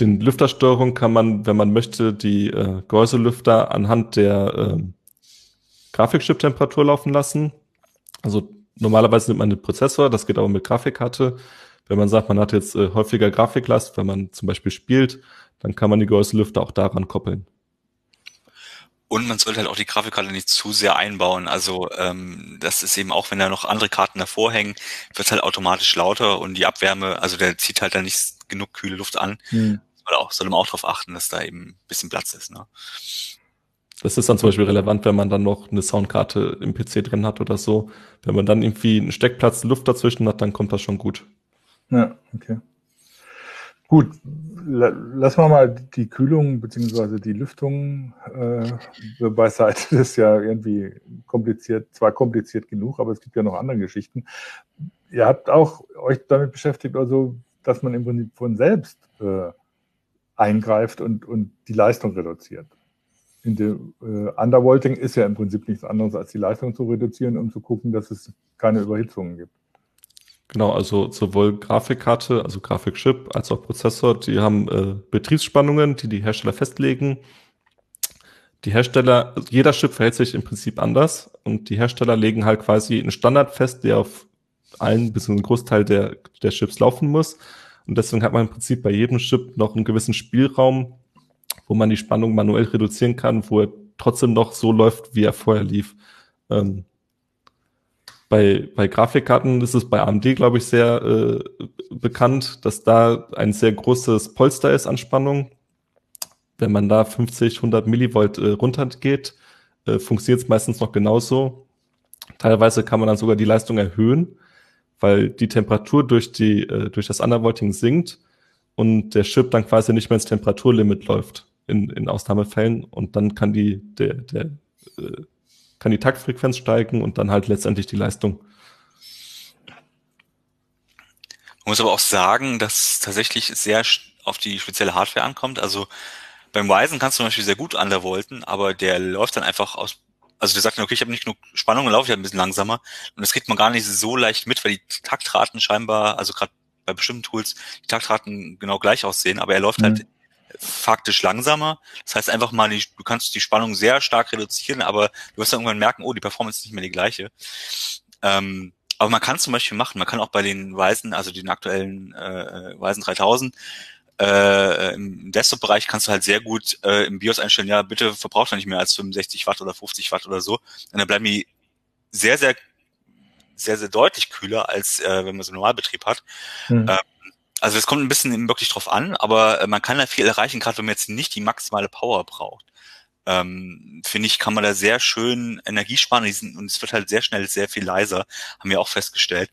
den Lüftersteuerung kann man, wenn man möchte, die äh, Gehäuselüfter anhand der äh, Grafikchip-Temperatur laufen lassen. Also normalerweise nimmt man den Prozessor, das geht aber mit Grafikkarte. Wenn man sagt, man hat jetzt äh, häufiger Grafiklast, wenn man zum Beispiel spielt, dann kann man die Gehäuselüfter auch daran koppeln. Und man sollte halt auch die Grafikkarte nicht zu sehr einbauen. Also ähm, das ist eben auch, wenn da noch andere Karten davor hängen, wird halt automatisch lauter und die Abwärme, also der zieht halt dann nicht genug kühle Luft an. Hm. Soll, auch, soll man auch darauf achten, dass da eben ein bisschen Platz ist. Ne? Das ist dann zum Beispiel relevant, wenn man dann noch eine Soundkarte im PC drin hat oder so. Wenn man dann irgendwie einen Steckplatz Luft dazwischen hat, dann kommt das schon gut. Ja, okay. Gut, lassen wir mal die Kühlung bzw. die Lüftung äh, beiseite. Das ist ja irgendwie kompliziert, zwar kompliziert genug, aber es gibt ja noch andere Geschichten. Ihr habt auch euch damit beschäftigt, also, dass man im Prinzip von selbst äh, eingreift und, und die Leistung reduziert. In der, äh, Undervolting ist ja im Prinzip nichts anderes, als die Leistung zu reduzieren, um zu gucken, dass es keine Überhitzungen gibt. Genau, also sowohl Grafikkarte, also Grafikchip, als auch Prozessor, die haben äh, Betriebsspannungen, die die Hersteller festlegen. Die Hersteller, also jeder Chip verhält sich im Prinzip anders und die Hersteller legen halt quasi einen Standard fest, der auf allen bis einen Großteil der, der Chips laufen muss. Und deswegen hat man im Prinzip bei jedem Chip noch einen gewissen Spielraum, wo man die Spannung manuell reduzieren kann, wo er trotzdem noch so läuft, wie er vorher lief. Ähm, bei, bei Grafikkarten ist es bei AMD, glaube ich, sehr äh, bekannt, dass da ein sehr großes Polster ist an Spannung. Wenn man da 50, 100 Millivolt äh, runtergeht, äh, funktioniert es meistens noch genauso. Teilweise kann man dann sogar die Leistung erhöhen, weil die Temperatur durch, die, äh, durch das Undervolting sinkt und der Chip dann quasi nicht mehr ins Temperaturlimit läuft in, in Ausnahmefällen und dann kann die, der, der äh, kann die Taktfrequenz steigen und dann halt letztendlich die Leistung. Man muss aber auch sagen, dass tatsächlich sehr auf die spezielle Hardware ankommt. Also beim Ryzen kannst du zum Beispiel sehr gut undervolten, aber der läuft dann einfach aus, also der sagt dann, okay, ich habe nicht genug Spannung laufe ich ein bisschen langsamer. Und das kriegt man gar nicht so leicht mit, weil die Taktraten scheinbar, also gerade bei bestimmten Tools, die Taktraten genau gleich aussehen, aber er läuft halt mhm. halt faktisch langsamer. Das heißt einfach mal, du kannst die Spannung sehr stark reduzieren, aber du wirst dann irgendwann merken, oh, die Performance ist nicht mehr die gleiche. Ähm, aber man kann zum Beispiel machen, man kann auch bei den Weisen, also den aktuellen äh, Weisen 3000, äh, im Desktop-Bereich kannst du halt sehr gut äh, im BIOS einstellen, ja, bitte verbraucht er nicht mehr als 65 Watt oder 50 Watt oder so. Und dann bleiben die sehr, sehr, sehr, sehr deutlich kühler, als äh, wenn man so einen Normalbetrieb hat. Mhm. Ähm, also es kommt ein bisschen wirklich drauf an, aber äh, man kann da viel erreichen, gerade wenn man jetzt nicht die maximale Power braucht. Ähm, Finde ich, kann man da sehr schön Energie sparen und es wird halt sehr schnell sehr viel leiser, haben wir auch festgestellt.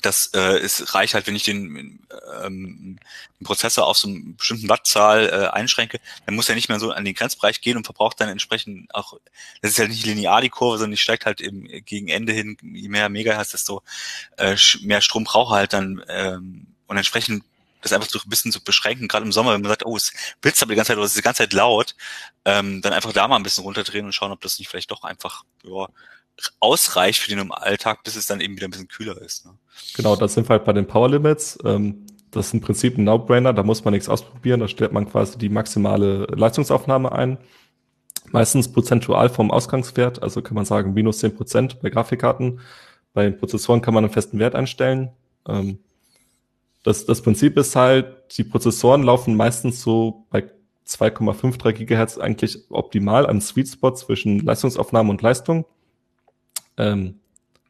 Das äh, es reicht halt, wenn ich den, ähm, den Prozessor auf so einen bestimmten Wattzahl äh, einschränke, dann muss er nicht mehr so an den Grenzbereich gehen und verbraucht dann entsprechend auch, das ist halt nicht linear die Kurve, sondern die steigt halt eben gegen Ende hin, je mehr Megahertz, desto äh, mehr Strom braucht er halt dann ähm, und entsprechend das einfach so ein bisschen zu beschränken, gerade im Sommer, wenn man sagt, oh, es blitzt aber die ganze Zeit oder es ist die ganze Zeit laut, ähm, dann einfach da mal ein bisschen runterdrehen und schauen, ob das nicht vielleicht doch einfach ja, ausreicht für den Alltag, bis es dann eben wieder ein bisschen kühler ist. Ne? Genau, das sind wir halt bei den Power Limits. Ähm, das ist im Prinzip ein No-Brainer, da muss man nichts ausprobieren, da stellt man quasi die maximale Leistungsaufnahme ein. Meistens prozentual vom Ausgangswert, also kann man sagen minus zehn Prozent bei Grafikkarten. Bei Prozessoren kann man einen festen Wert einstellen. Ähm, das, das Prinzip ist halt, die Prozessoren laufen meistens so bei 2,53 Gigahertz eigentlich optimal am Sweet Spot zwischen Leistungsaufnahme und Leistung. Ähm,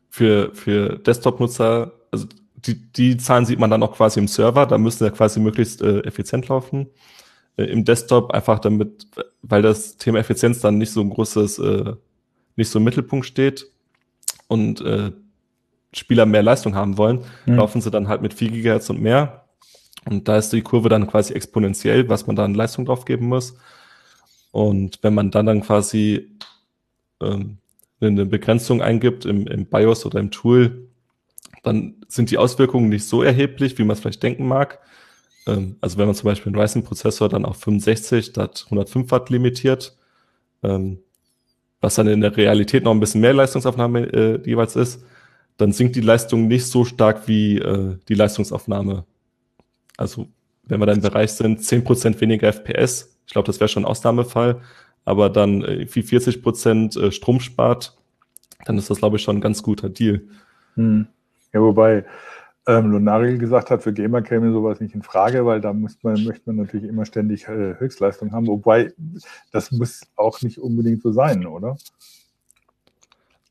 für, für Desktop-Nutzer, also die, die Zahlen sieht man dann auch quasi im Server, da müssen ja quasi möglichst äh, effizient laufen. Äh, Im Desktop einfach damit, weil das Thema Effizienz dann nicht so ein großes, äh, nicht so im Mittelpunkt steht und äh, Spieler mehr Leistung haben wollen, mhm. laufen sie dann halt mit 4 Gigahertz und mehr. Und da ist die Kurve dann quasi exponentiell, was man da an Leistung drauf geben muss. Und wenn man dann dann quasi ähm, eine Begrenzung eingibt im, im BIOS oder im Tool, dann sind die Auswirkungen nicht so erheblich, wie man es vielleicht denken mag. Ähm, also wenn man zum Beispiel einen Ryzen-Prozessor dann auf 65 statt 105 Watt limitiert, ähm, was dann in der Realität noch ein bisschen mehr Leistungsaufnahme äh, jeweils ist, dann sinkt die Leistung nicht so stark wie äh, die Leistungsaufnahme. Also wenn wir dann im Bereich sind, 10% weniger FPS, ich glaube, das wäre schon ein Ausnahmefall, aber dann äh, wie 40% äh, Strom spart, dann ist das, glaube ich, schon ein ganz guter Deal. Hm. Ja, wobei ähm, Lunari gesagt hat, für Gamer käme sowas nicht in Frage, weil da muss man, möchte man natürlich immer ständig äh, Höchstleistung haben, wobei das muss auch nicht unbedingt so sein, oder?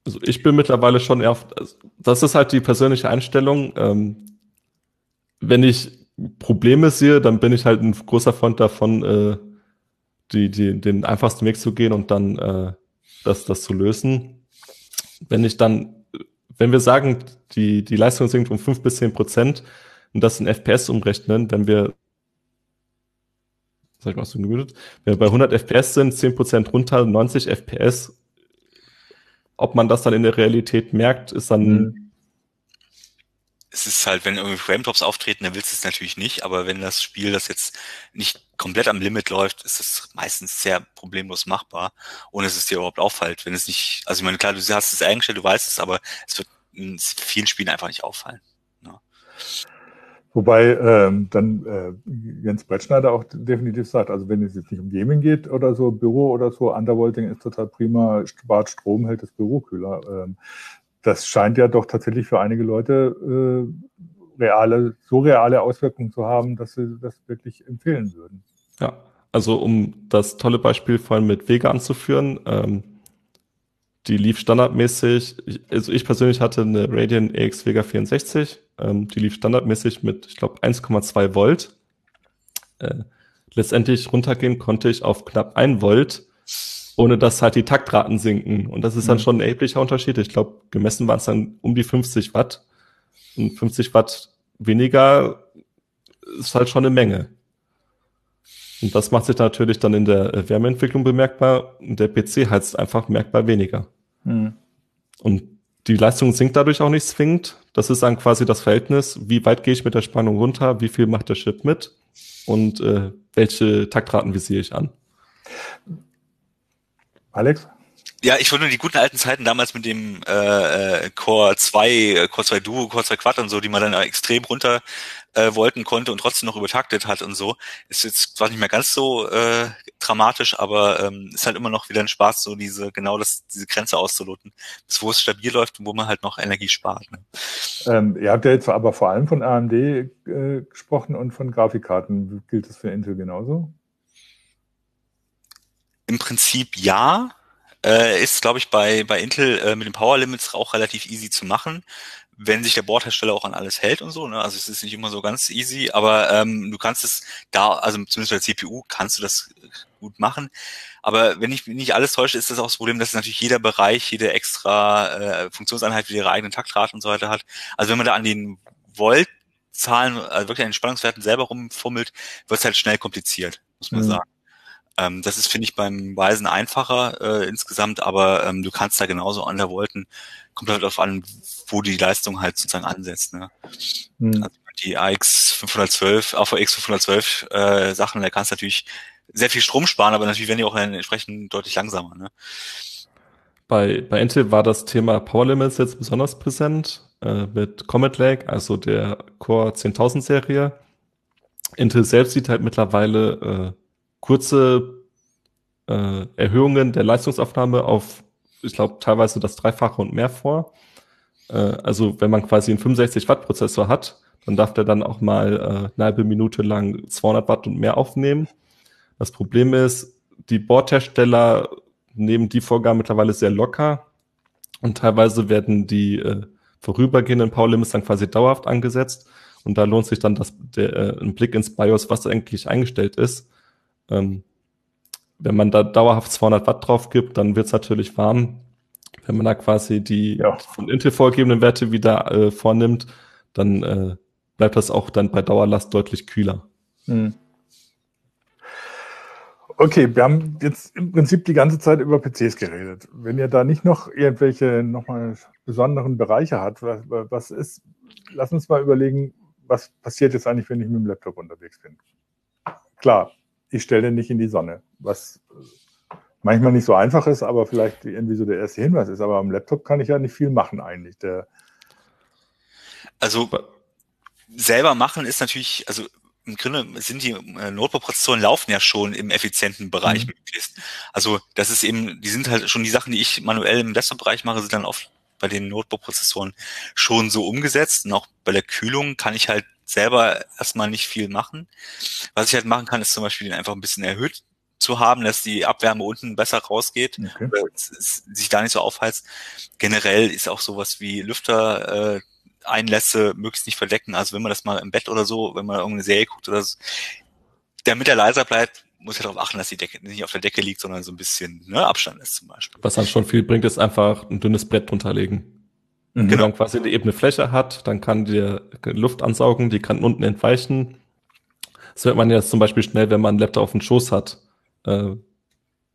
Also ich bin mittlerweile schon eher also das ist halt die persönliche Einstellung. Ähm, wenn ich Probleme sehe, dann bin ich halt ein großer Freund davon, äh, die, die, den einfachsten Weg zu gehen und dann äh, das, das zu lösen. Wenn ich dann wenn wir sagen, die, die Leistung sinkt um fünf bis zehn Prozent und das in FPS umrechnen, wenn wir sag ich mal so gemütet, wenn wir bei 100 FPS sind, 10 Prozent runter, 90 FPS, ob man das dann in der Realität merkt, ist dann mhm es ist halt, wenn irgendwie Frame Drops auftreten, dann willst du es natürlich nicht, aber wenn das Spiel das jetzt nicht komplett am Limit läuft, ist es meistens sehr problemlos machbar, ohne dass es dir überhaupt auffällt. Wenn es nicht, also ich meine, klar, du hast es eingestellt, du weißt es, aber es wird in vielen Spielen einfach nicht auffallen. Ja. Wobei ähm, dann äh, Jens Brettschneider auch definitiv sagt, also wenn es jetzt nicht um Gaming geht oder so, Büro oder so, Undervolting ist total prima, spart Strom, hält das Büro kühler. Ähm, das scheint ja doch tatsächlich für einige Leute äh, reale, so reale Auswirkungen zu haben, dass sie das wirklich empfehlen würden. Ja, also um das tolle Beispiel vorhin mit Vega anzuführen, ähm, die lief standardmäßig, also ich persönlich hatte eine Radeon EX Vega 64, ähm, die lief standardmäßig mit, ich glaube, 1,2 Volt. Äh, letztendlich runtergehen konnte ich auf knapp 1 Volt ohne dass halt die Taktraten sinken. Und das ist dann mhm. schon ein erheblicher Unterschied. Ich glaube, gemessen waren es dann um die 50 Watt. Und 50 Watt weniger ist halt schon eine Menge. Und das macht sich natürlich dann in der äh, Wärmeentwicklung bemerkbar. Und der PC heizt einfach merkbar weniger. Mhm. Und die Leistung sinkt dadurch auch nicht zwingend. Das ist dann quasi das Verhältnis, wie weit gehe ich mit der Spannung runter, wie viel macht der Chip mit und äh, welche Taktraten visiere ich an. Alex? Ja, ich wollte nur die guten alten Zeiten damals mit dem äh, äh Core 2, äh, Core 2 Duo, Core 2 Quad und so, die man dann extrem runter äh, wollten konnte und trotzdem noch übertaktet hat und so. Ist jetzt zwar nicht mehr ganz so äh, dramatisch, aber ähm, ist halt immer noch wieder ein Spaß, so diese genau das diese Grenze auszuloten, bis wo es stabil läuft und wo man halt noch Energie spart. Ne? Ähm, ihr habt ja jetzt aber vor allem von AMD äh, gesprochen und von Grafikkarten. Gilt das für Intel genauso? Im Prinzip ja. Äh, ist, glaube ich, bei, bei Intel äh, mit den Power Limits auch relativ easy zu machen, wenn sich der Bordhersteller auch an alles hält und so. Ne? Also es ist nicht immer so ganz easy, aber ähm, du kannst es da, also zumindest bei der CPU kannst du das gut machen. Aber wenn ich nicht alles täusche, ist das auch das Problem, dass natürlich jeder Bereich, jede extra äh, Funktionseinheit für ihre eigenen Taktrate und so weiter hat. Also wenn man da an den Voltzahlen, also wirklich an den Spannungswerten selber rumfummelt, wird es halt schnell kompliziert, muss man mhm. sagen. Ähm, das ist, finde ich, beim Weisen einfacher äh, insgesamt, aber ähm, du kannst da genauso an der Wolken, kommt halt darauf an, wo die Leistung halt sozusagen ansetzt. Ne? Mhm. Also die AX 512, AVX 512 äh, Sachen, da kannst du natürlich sehr viel Strom sparen, aber natürlich werden die auch entsprechend deutlich langsamer. Ne? Bei, bei Intel war das Thema Power Limits jetzt besonders präsent äh, mit Comet Lake, also der Core 10.000 Serie. Intel selbst sieht halt mittlerweile äh, kurze äh, Erhöhungen der Leistungsaufnahme auf, ich glaube, teilweise das Dreifache und mehr vor. Äh, also wenn man quasi einen 65 Watt Prozessor hat, dann darf der dann auch mal äh, eine halbe Minute lang 200 Watt und mehr aufnehmen. Das Problem ist, die Bordhersteller nehmen die Vorgaben mittlerweile sehr locker und teilweise werden die äh, vorübergehenden Power Limits dann quasi dauerhaft angesetzt und da lohnt sich dann das, der, äh, ein Blick ins BIOS, was eigentlich eingestellt ist ähm, wenn man da dauerhaft 200 Watt drauf gibt, dann wird es natürlich warm. Wenn man da quasi die ja. von Intel vorgegebenen Werte wieder äh, vornimmt, dann äh, bleibt das auch dann bei Dauerlast deutlich kühler. Hm. Okay, wir haben jetzt im Prinzip die ganze Zeit über PCs geredet. Wenn ihr da nicht noch irgendwelche nochmal besonderen Bereiche habt, was, was ist, lass uns mal überlegen, was passiert jetzt eigentlich, wenn ich mit dem Laptop unterwegs bin. Klar, ich stelle den nicht in die Sonne, was manchmal nicht so einfach ist, aber vielleicht irgendwie so der erste Hinweis ist. Aber am Laptop kann ich ja nicht viel machen eigentlich. Der also selber machen ist natürlich, also im Grunde sind die äh, Notebook-Prozessoren laufen ja schon im effizienten Bereich mhm. möglichst. Also das ist eben, die sind halt schon die Sachen, die ich manuell im Desktop-Bereich mache, sind dann oft bei den Notebook-Prozessoren schon so umgesetzt. Und auch bei der Kühlung kann ich halt selber erstmal nicht viel machen. Was ich halt machen kann, ist zum Beispiel den einfach ein bisschen erhöht zu haben, dass die Abwärme unten besser rausgeht, okay. sich da nicht so aufheizt. Generell ist auch sowas wie Lüfter äh, Einlässe möglichst nicht verdecken. Also wenn man das mal im Bett oder so, wenn man irgendeine Serie guckt oder so, damit er leiser bleibt, muss ja darauf achten, dass die Decke nicht auf der Decke liegt, sondern so ein bisschen ne, Abstand ist zum Beispiel. Was dann schon viel bringt, ist einfach ein dünnes Brett drunter legen. Mhm. Genau. dann quasi eine ebene Fläche hat, dann kann die Luft ansaugen, die kann unten entweichen. Das hört man ja zum Beispiel schnell, wenn man einen Laptop auf dem Schoß hat. Äh,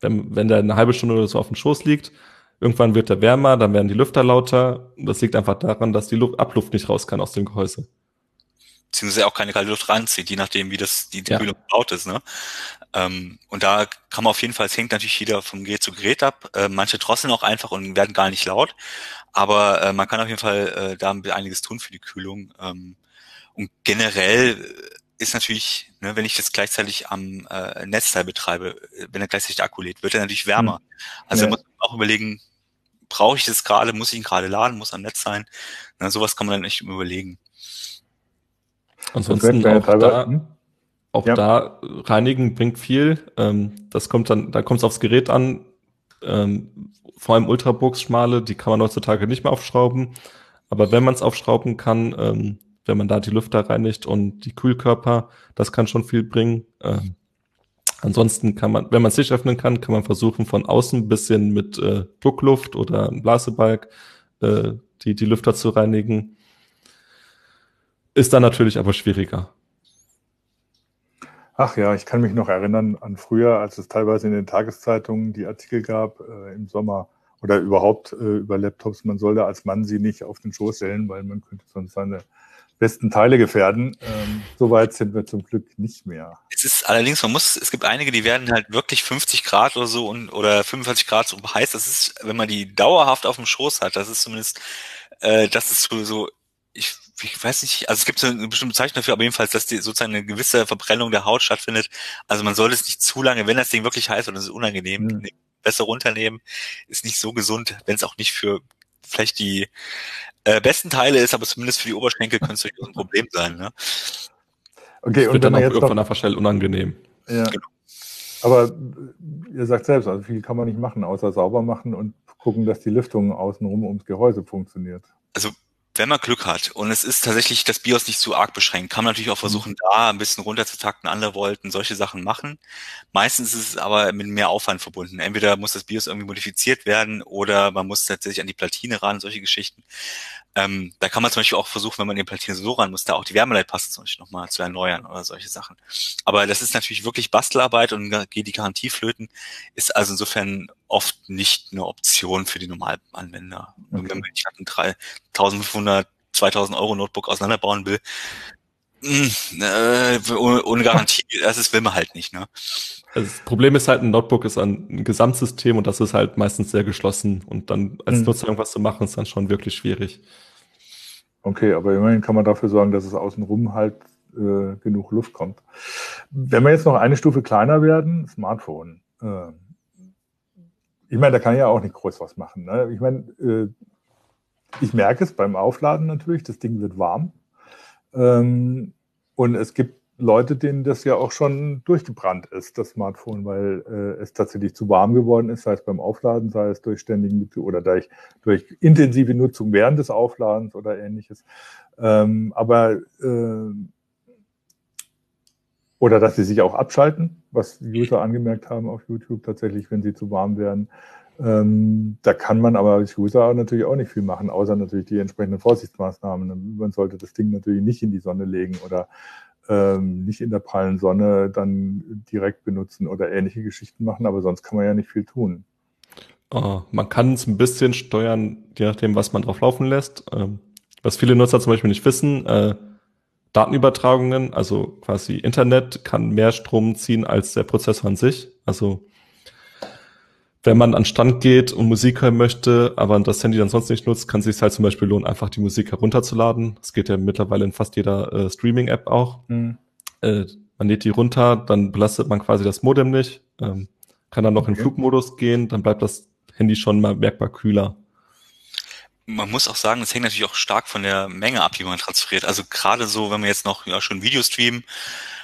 wenn, wenn der eine halbe Stunde oder so auf dem Schoß liegt, Irgendwann wird er wärmer, dann werden die Lüfter lauter. Das liegt einfach daran, dass die Luft, Abluft nicht raus kann aus dem Gehäuse. Beziehungsweise auch keine kalte Luft reinzieht, je nachdem, wie das die, die ja. Kühlung gebaut ist. Ne? Ähm, und da kann man auf jeden Fall, es hängt natürlich jeder vom Gerät zu Gerät ab. Äh, manche drosseln auch einfach und werden gar nicht laut. Aber äh, man kann auf jeden Fall äh, da einiges tun für die Kühlung. Ähm, und generell ist natürlich, ne, wenn ich das gleichzeitig am äh, Netzteil betreibe, wenn er gleichzeitig der Akku lädt, wird er natürlich wärmer. Hm. Also ja. muss man auch überlegen, brauche ich das gerade, muss ich ihn gerade laden, muss am Netz sein. Na, sowas kann man dann echt überlegen. Ansonsten auch da, hm? Auch ja. da reinigen bringt viel. Ähm, das kommt dann, da kommt es aufs Gerät an. Ähm, vor allem Ultrabooks schmale, die kann man heutzutage nicht mehr aufschrauben. Aber wenn man es aufschrauben kann, ähm, wenn man da die Lüfter reinigt und die Kühlkörper, das kann schon viel bringen. Ähm, Ansonsten kann man, wenn man es nicht öffnen kann, kann man versuchen, von außen ein bisschen mit äh, Druckluft oder Blasebalg äh, die, die Lüfter zu reinigen. Ist dann natürlich aber schwieriger. Ach ja, ich kann mich noch erinnern an früher, als es teilweise in den Tageszeitungen die Artikel gab äh, im Sommer oder überhaupt äh, über Laptops, man sollte als Mann sie nicht auf den Schoß stellen, weil man könnte sonst seine besten Teile gefährden. Ähm, Soweit sind wir zum Glück nicht mehr. Es ist allerdings, man muss, es gibt einige, die werden halt wirklich 50 Grad oder so und oder 45 Grad so heiß. Das ist, wenn man die dauerhaft auf dem Schoß hat, das ist zumindest, äh, das ist so, so ich, ich weiß nicht, also es gibt so eine bestimmte Bezeichnung dafür, aber jedenfalls, dass die sozusagen eine gewisse Verbrennung der Haut stattfindet. Also man sollte es nicht zu lange, wenn das Ding wirklich heiß und es ist unangenehm, mhm. besser runternehmen, ist nicht so gesund, wenn es auch nicht für vielleicht die äh, besten Teile ist, aber zumindest für die Oberschenkel könnte es durchaus ein Problem sein. Ne? Okay, das und wird dann auch irgendwann einfach schnell unangenehm. Ja. Genau. Aber ihr sagt selbst, also viel kann man nicht machen, außer sauber machen und gucken, dass die Lüftung außenrum ums Gehäuse funktioniert. Also wenn man Glück hat und es ist tatsächlich das BIOS nicht zu arg beschränkt, kann man natürlich auch versuchen, mhm. da ein bisschen runterzutakten, andere wollten solche Sachen machen. Meistens ist es aber mit mehr Aufwand verbunden. Entweder muss das BIOS irgendwie modifiziert werden oder man muss tatsächlich an die Platine ran, solche Geschichten. Ähm, da kann man zum Beispiel auch versuchen, wenn man die Platine so ran muss, da auch die Wärmeleitpaste zum Beispiel nochmal zu erneuern oder solche Sachen. Aber das ist natürlich wirklich Bastelarbeit und geht die Garantie flöten, ist also insofern oft nicht eine Option für die Normalanwender. Okay. Wenn man nicht ein 3500, 2000 Euro Notebook auseinanderbauen will, äh, ohne Garantie, *laughs* das ist, will man halt nicht. Ne? Also das Problem ist halt, ein Notebook ist ein Gesamtsystem und das ist halt meistens sehr geschlossen und dann als mhm. Nutzer irgendwas zu machen, ist dann schon wirklich schwierig. Okay, aber immerhin kann man dafür sorgen, dass es außenrum halt äh, genug Luft kommt. Wenn wir jetzt noch eine Stufe kleiner werden, Smartphone. Äh, ich meine, da kann ich ja auch nicht groß was machen. Ne? Ich meine, äh, ich merke es beim Aufladen natürlich, das Ding wird warm. Ähm, und es gibt Leute, denen das ja auch schon durchgebrannt ist, das Smartphone, weil äh, es tatsächlich zu warm geworden ist, sei es beim Aufladen, sei es durch ständigen oder durch, durch intensive Nutzung während des Aufladens oder ähnliches. Ähm, aber äh, Oder dass sie sich auch abschalten, was User angemerkt haben auf YouTube tatsächlich, wenn sie zu warm werden. Ähm, da kann man aber als User natürlich auch nicht viel machen, außer natürlich die entsprechenden Vorsichtsmaßnahmen. Man sollte das Ding natürlich nicht in die Sonne legen oder ähm, nicht in der prallen Sonne dann direkt benutzen oder ähnliche Geschichten machen, aber sonst kann man ja nicht viel tun. Uh, man kann es ein bisschen steuern, je nachdem, was man drauf laufen lässt. Ähm, was viele Nutzer zum Beispiel nicht wissen, äh, Datenübertragungen, also quasi Internet, kann mehr Strom ziehen als der Prozessor an sich. Also wenn man an Stand geht und Musik hören möchte, aber das Handy dann sonst nicht nutzt, kann es sich halt zum Beispiel lohnen, einfach die Musik herunterzuladen. Das geht ja mittlerweile in fast jeder äh, Streaming-App auch. Mhm. Äh, man lädt die runter, dann belastet man quasi das Modem nicht, ähm, kann dann noch okay. in Flugmodus gehen, dann bleibt das Handy schon mal merkbar kühler. Man muss auch sagen, es hängt natürlich auch stark von der Menge ab, die man transferiert. Also gerade so, wenn wir jetzt noch ja, schon Video streamen,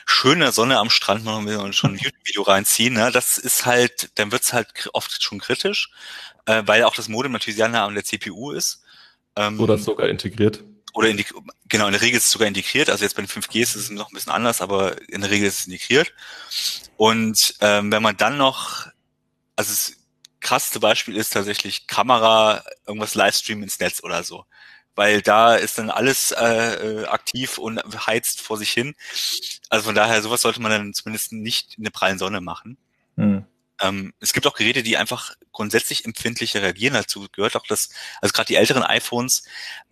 schöne Sonne am Strand machen will und schon ein *laughs* YouTube-Video reinziehen, ne, das ist halt, dann wird's halt oft schon kritisch, äh, weil auch das Modem natürlich sehr nah an der CPU ist. Ähm, oder sogar integriert. Oder in die, genau, in der Regel ist es sogar integriert. Also jetzt bei den 5G ist es noch ein bisschen anders, aber in der Regel ist es integriert. Und ähm, wenn man dann noch, also das krasseste Beispiel ist tatsächlich Kamera, irgendwas Livestream ins Netz oder so weil da ist dann alles äh, äh, aktiv und heizt vor sich hin. Also von daher, sowas sollte man dann zumindest nicht in der prallen Sonne machen. Mhm. Ähm, es gibt auch Geräte, die einfach grundsätzlich empfindlicher reagieren. Dazu gehört auch das, also gerade die älteren iPhones,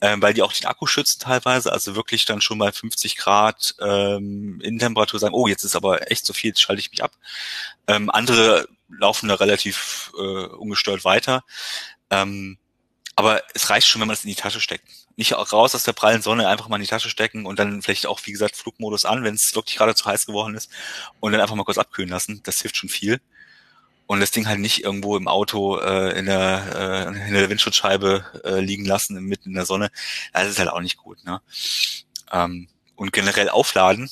äh, weil die auch den Akku schützen teilweise, also wirklich dann schon bei 50 Grad ähm, Innentemperatur sagen, oh, jetzt ist aber echt so viel, jetzt schalte ich mich ab. Ähm, andere laufen da relativ äh, ungestört weiter. Ähm, aber es reicht schon, wenn man es in die Tasche steckt. Nicht auch raus aus der prallen Sonne, einfach mal in die Tasche stecken und dann vielleicht auch, wie gesagt, Flugmodus an, wenn es wirklich gerade zu heiß geworden ist und dann einfach mal kurz abkühlen lassen. Das hilft schon viel. Und das Ding halt nicht irgendwo im Auto äh, in, der, äh, in der Windschutzscheibe äh, liegen lassen, mitten in der Sonne. Das ist halt auch nicht gut. Ne? Ähm, und generell aufladen.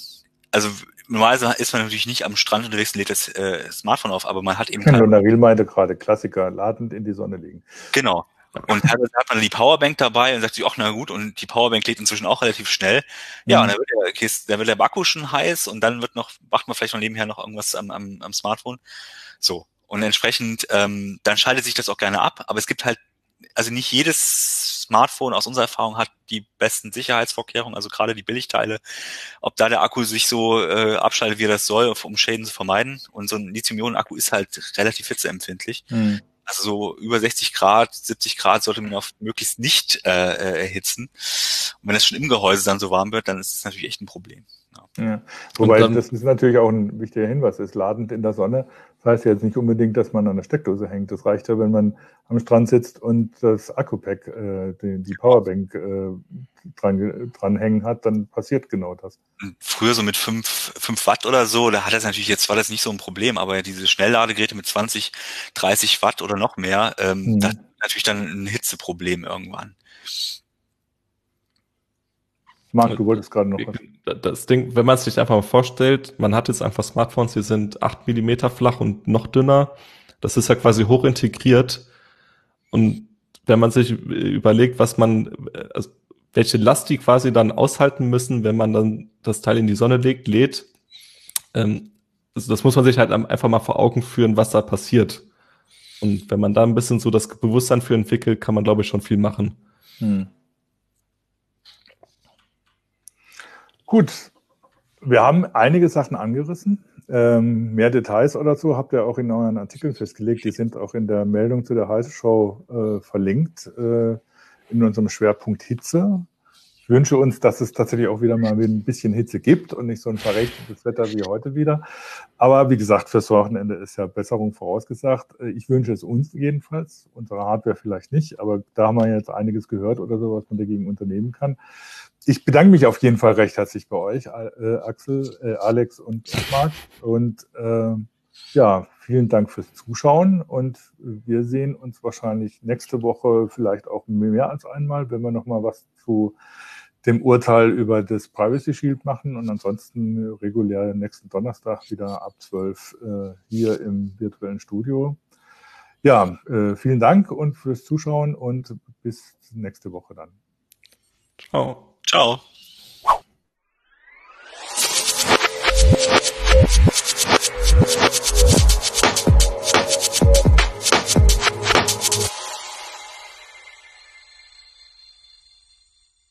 Also normalerweise ist man natürlich nicht am Strand unterwegs und lädt das äh, Smartphone auf, aber man hat eben... Genau, Naril meinte gerade, Klassiker, ladend in die Sonne liegen. Genau, und teilweise hat man die Powerbank dabei und sagt sich, ach na gut, und die Powerbank lädt inzwischen auch relativ schnell. Ja, mhm. und dann wird, der, okay, dann wird der Akku schon heiß und dann wird noch, macht man vielleicht noch nebenher noch irgendwas am, am, am Smartphone. So. Und entsprechend, ähm, dann schaltet sich das auch gerne ab, aber es gibt halt, also nicht jedes Smartphone aus unserer Erfahrung hat die besten Sicherheitsvorkehrungen, also gerade die Billigteile, ob da der Akku sich so äh, abschaltet, wie er das soll, um Schäden zu vermeiden. Und so ein Lithium-Ionen-Akku ist halt relativ hitzeempfindlich. Mhm. Also so über 60 Grad, 70 Grad sollte man auf möglichst nicht äh, äh, erhitzen. Und wenn es schon im Gehäuse dann so warm wird, dann ist das natürlich echt ein Problem. Ja. ja. Wobei dann, das ist natürlich auch ein wichtiger Hinweis, ist ladend in der Sonne. Das heißt ja jetzt nicht unbedingt, dass man an der Steckdose hängt. Das reicht ja, wenn man am Strand sitzt und das Akku-Pack, äh, die, die Powerbank äh, dran, dran hängen hat, dann passiert genau das. Früher so mit fünf fünf Watt oder so, da hat das natürlich, jetzt war das nicht so ein Problem, aber diese Schnellladegeräte mit 20, 30 Watt oder noch mehr, ähm, mhm. das natürlich dann ein Hitzeproblem irgendwann. Marc, du wolltest gerade noch was. Das Ding, wenn man es sich einfach mal vorstellt, man hat jetzt einfach Smartphones, die sind acht Millimeter flach und noch dünner. Das ist ja quasi hoch integriert. Und wenn man sich überlegt, was man, also welche Last die quasi dann aushalten müssen, wenn man dann das Teil in die Sonne legt, lädt. Ähm, also das muss man sich halt einfach mal vor Augen führen, was da passiert. Und wenn man da ein bisschen so das Bewusstsein für entwickelt, kann man, glaube ich, schon viel machen. Hm. Gut, wir haben einige Sachen angerissen. Ähm, mehr Details oder so habt ihr auch in euren Artikeln festgelegt. Die sind auch in der Meldung zu der Heiße Show äh, verlinkt. Äh, in unserem Schwerpunkt Hitze. Ich wünsche uns, dass es tatsächlich auch wieder mal ein bisschen Hitze gibt und nicht so ein verregnetes Wetter wie heute wieder. Aber wie gesagt, fürs Wochenende ist ja Besserung vorausgesagt. Ich wünsche es uns jedenfalls, unsere Hardware vielleicht nicht, aber da haben wir jetzt einiges gehört oder so, was man dagegen unternehmen kann. Ich bedanke mich auf jeden Fall recht herzlich bei euch, äh, Axel, äh, Alex und Marc. Und äh, ja, vielen Dank fürs Zuschauen und wir sehen uns wahrscheinlich nächste Woche vielleicht auch mehr als einmal, wenn wir nochmal was zu dem Urteil über das Privacy Shield machen und ansonsten regulär nächsten Donnerstag wieder ab 12 äh, hier im virtuellen Studio. Ja, äh, vielen Dank und fürs Zuschauen und bis nächste Woche dann. Ciao. Ciao.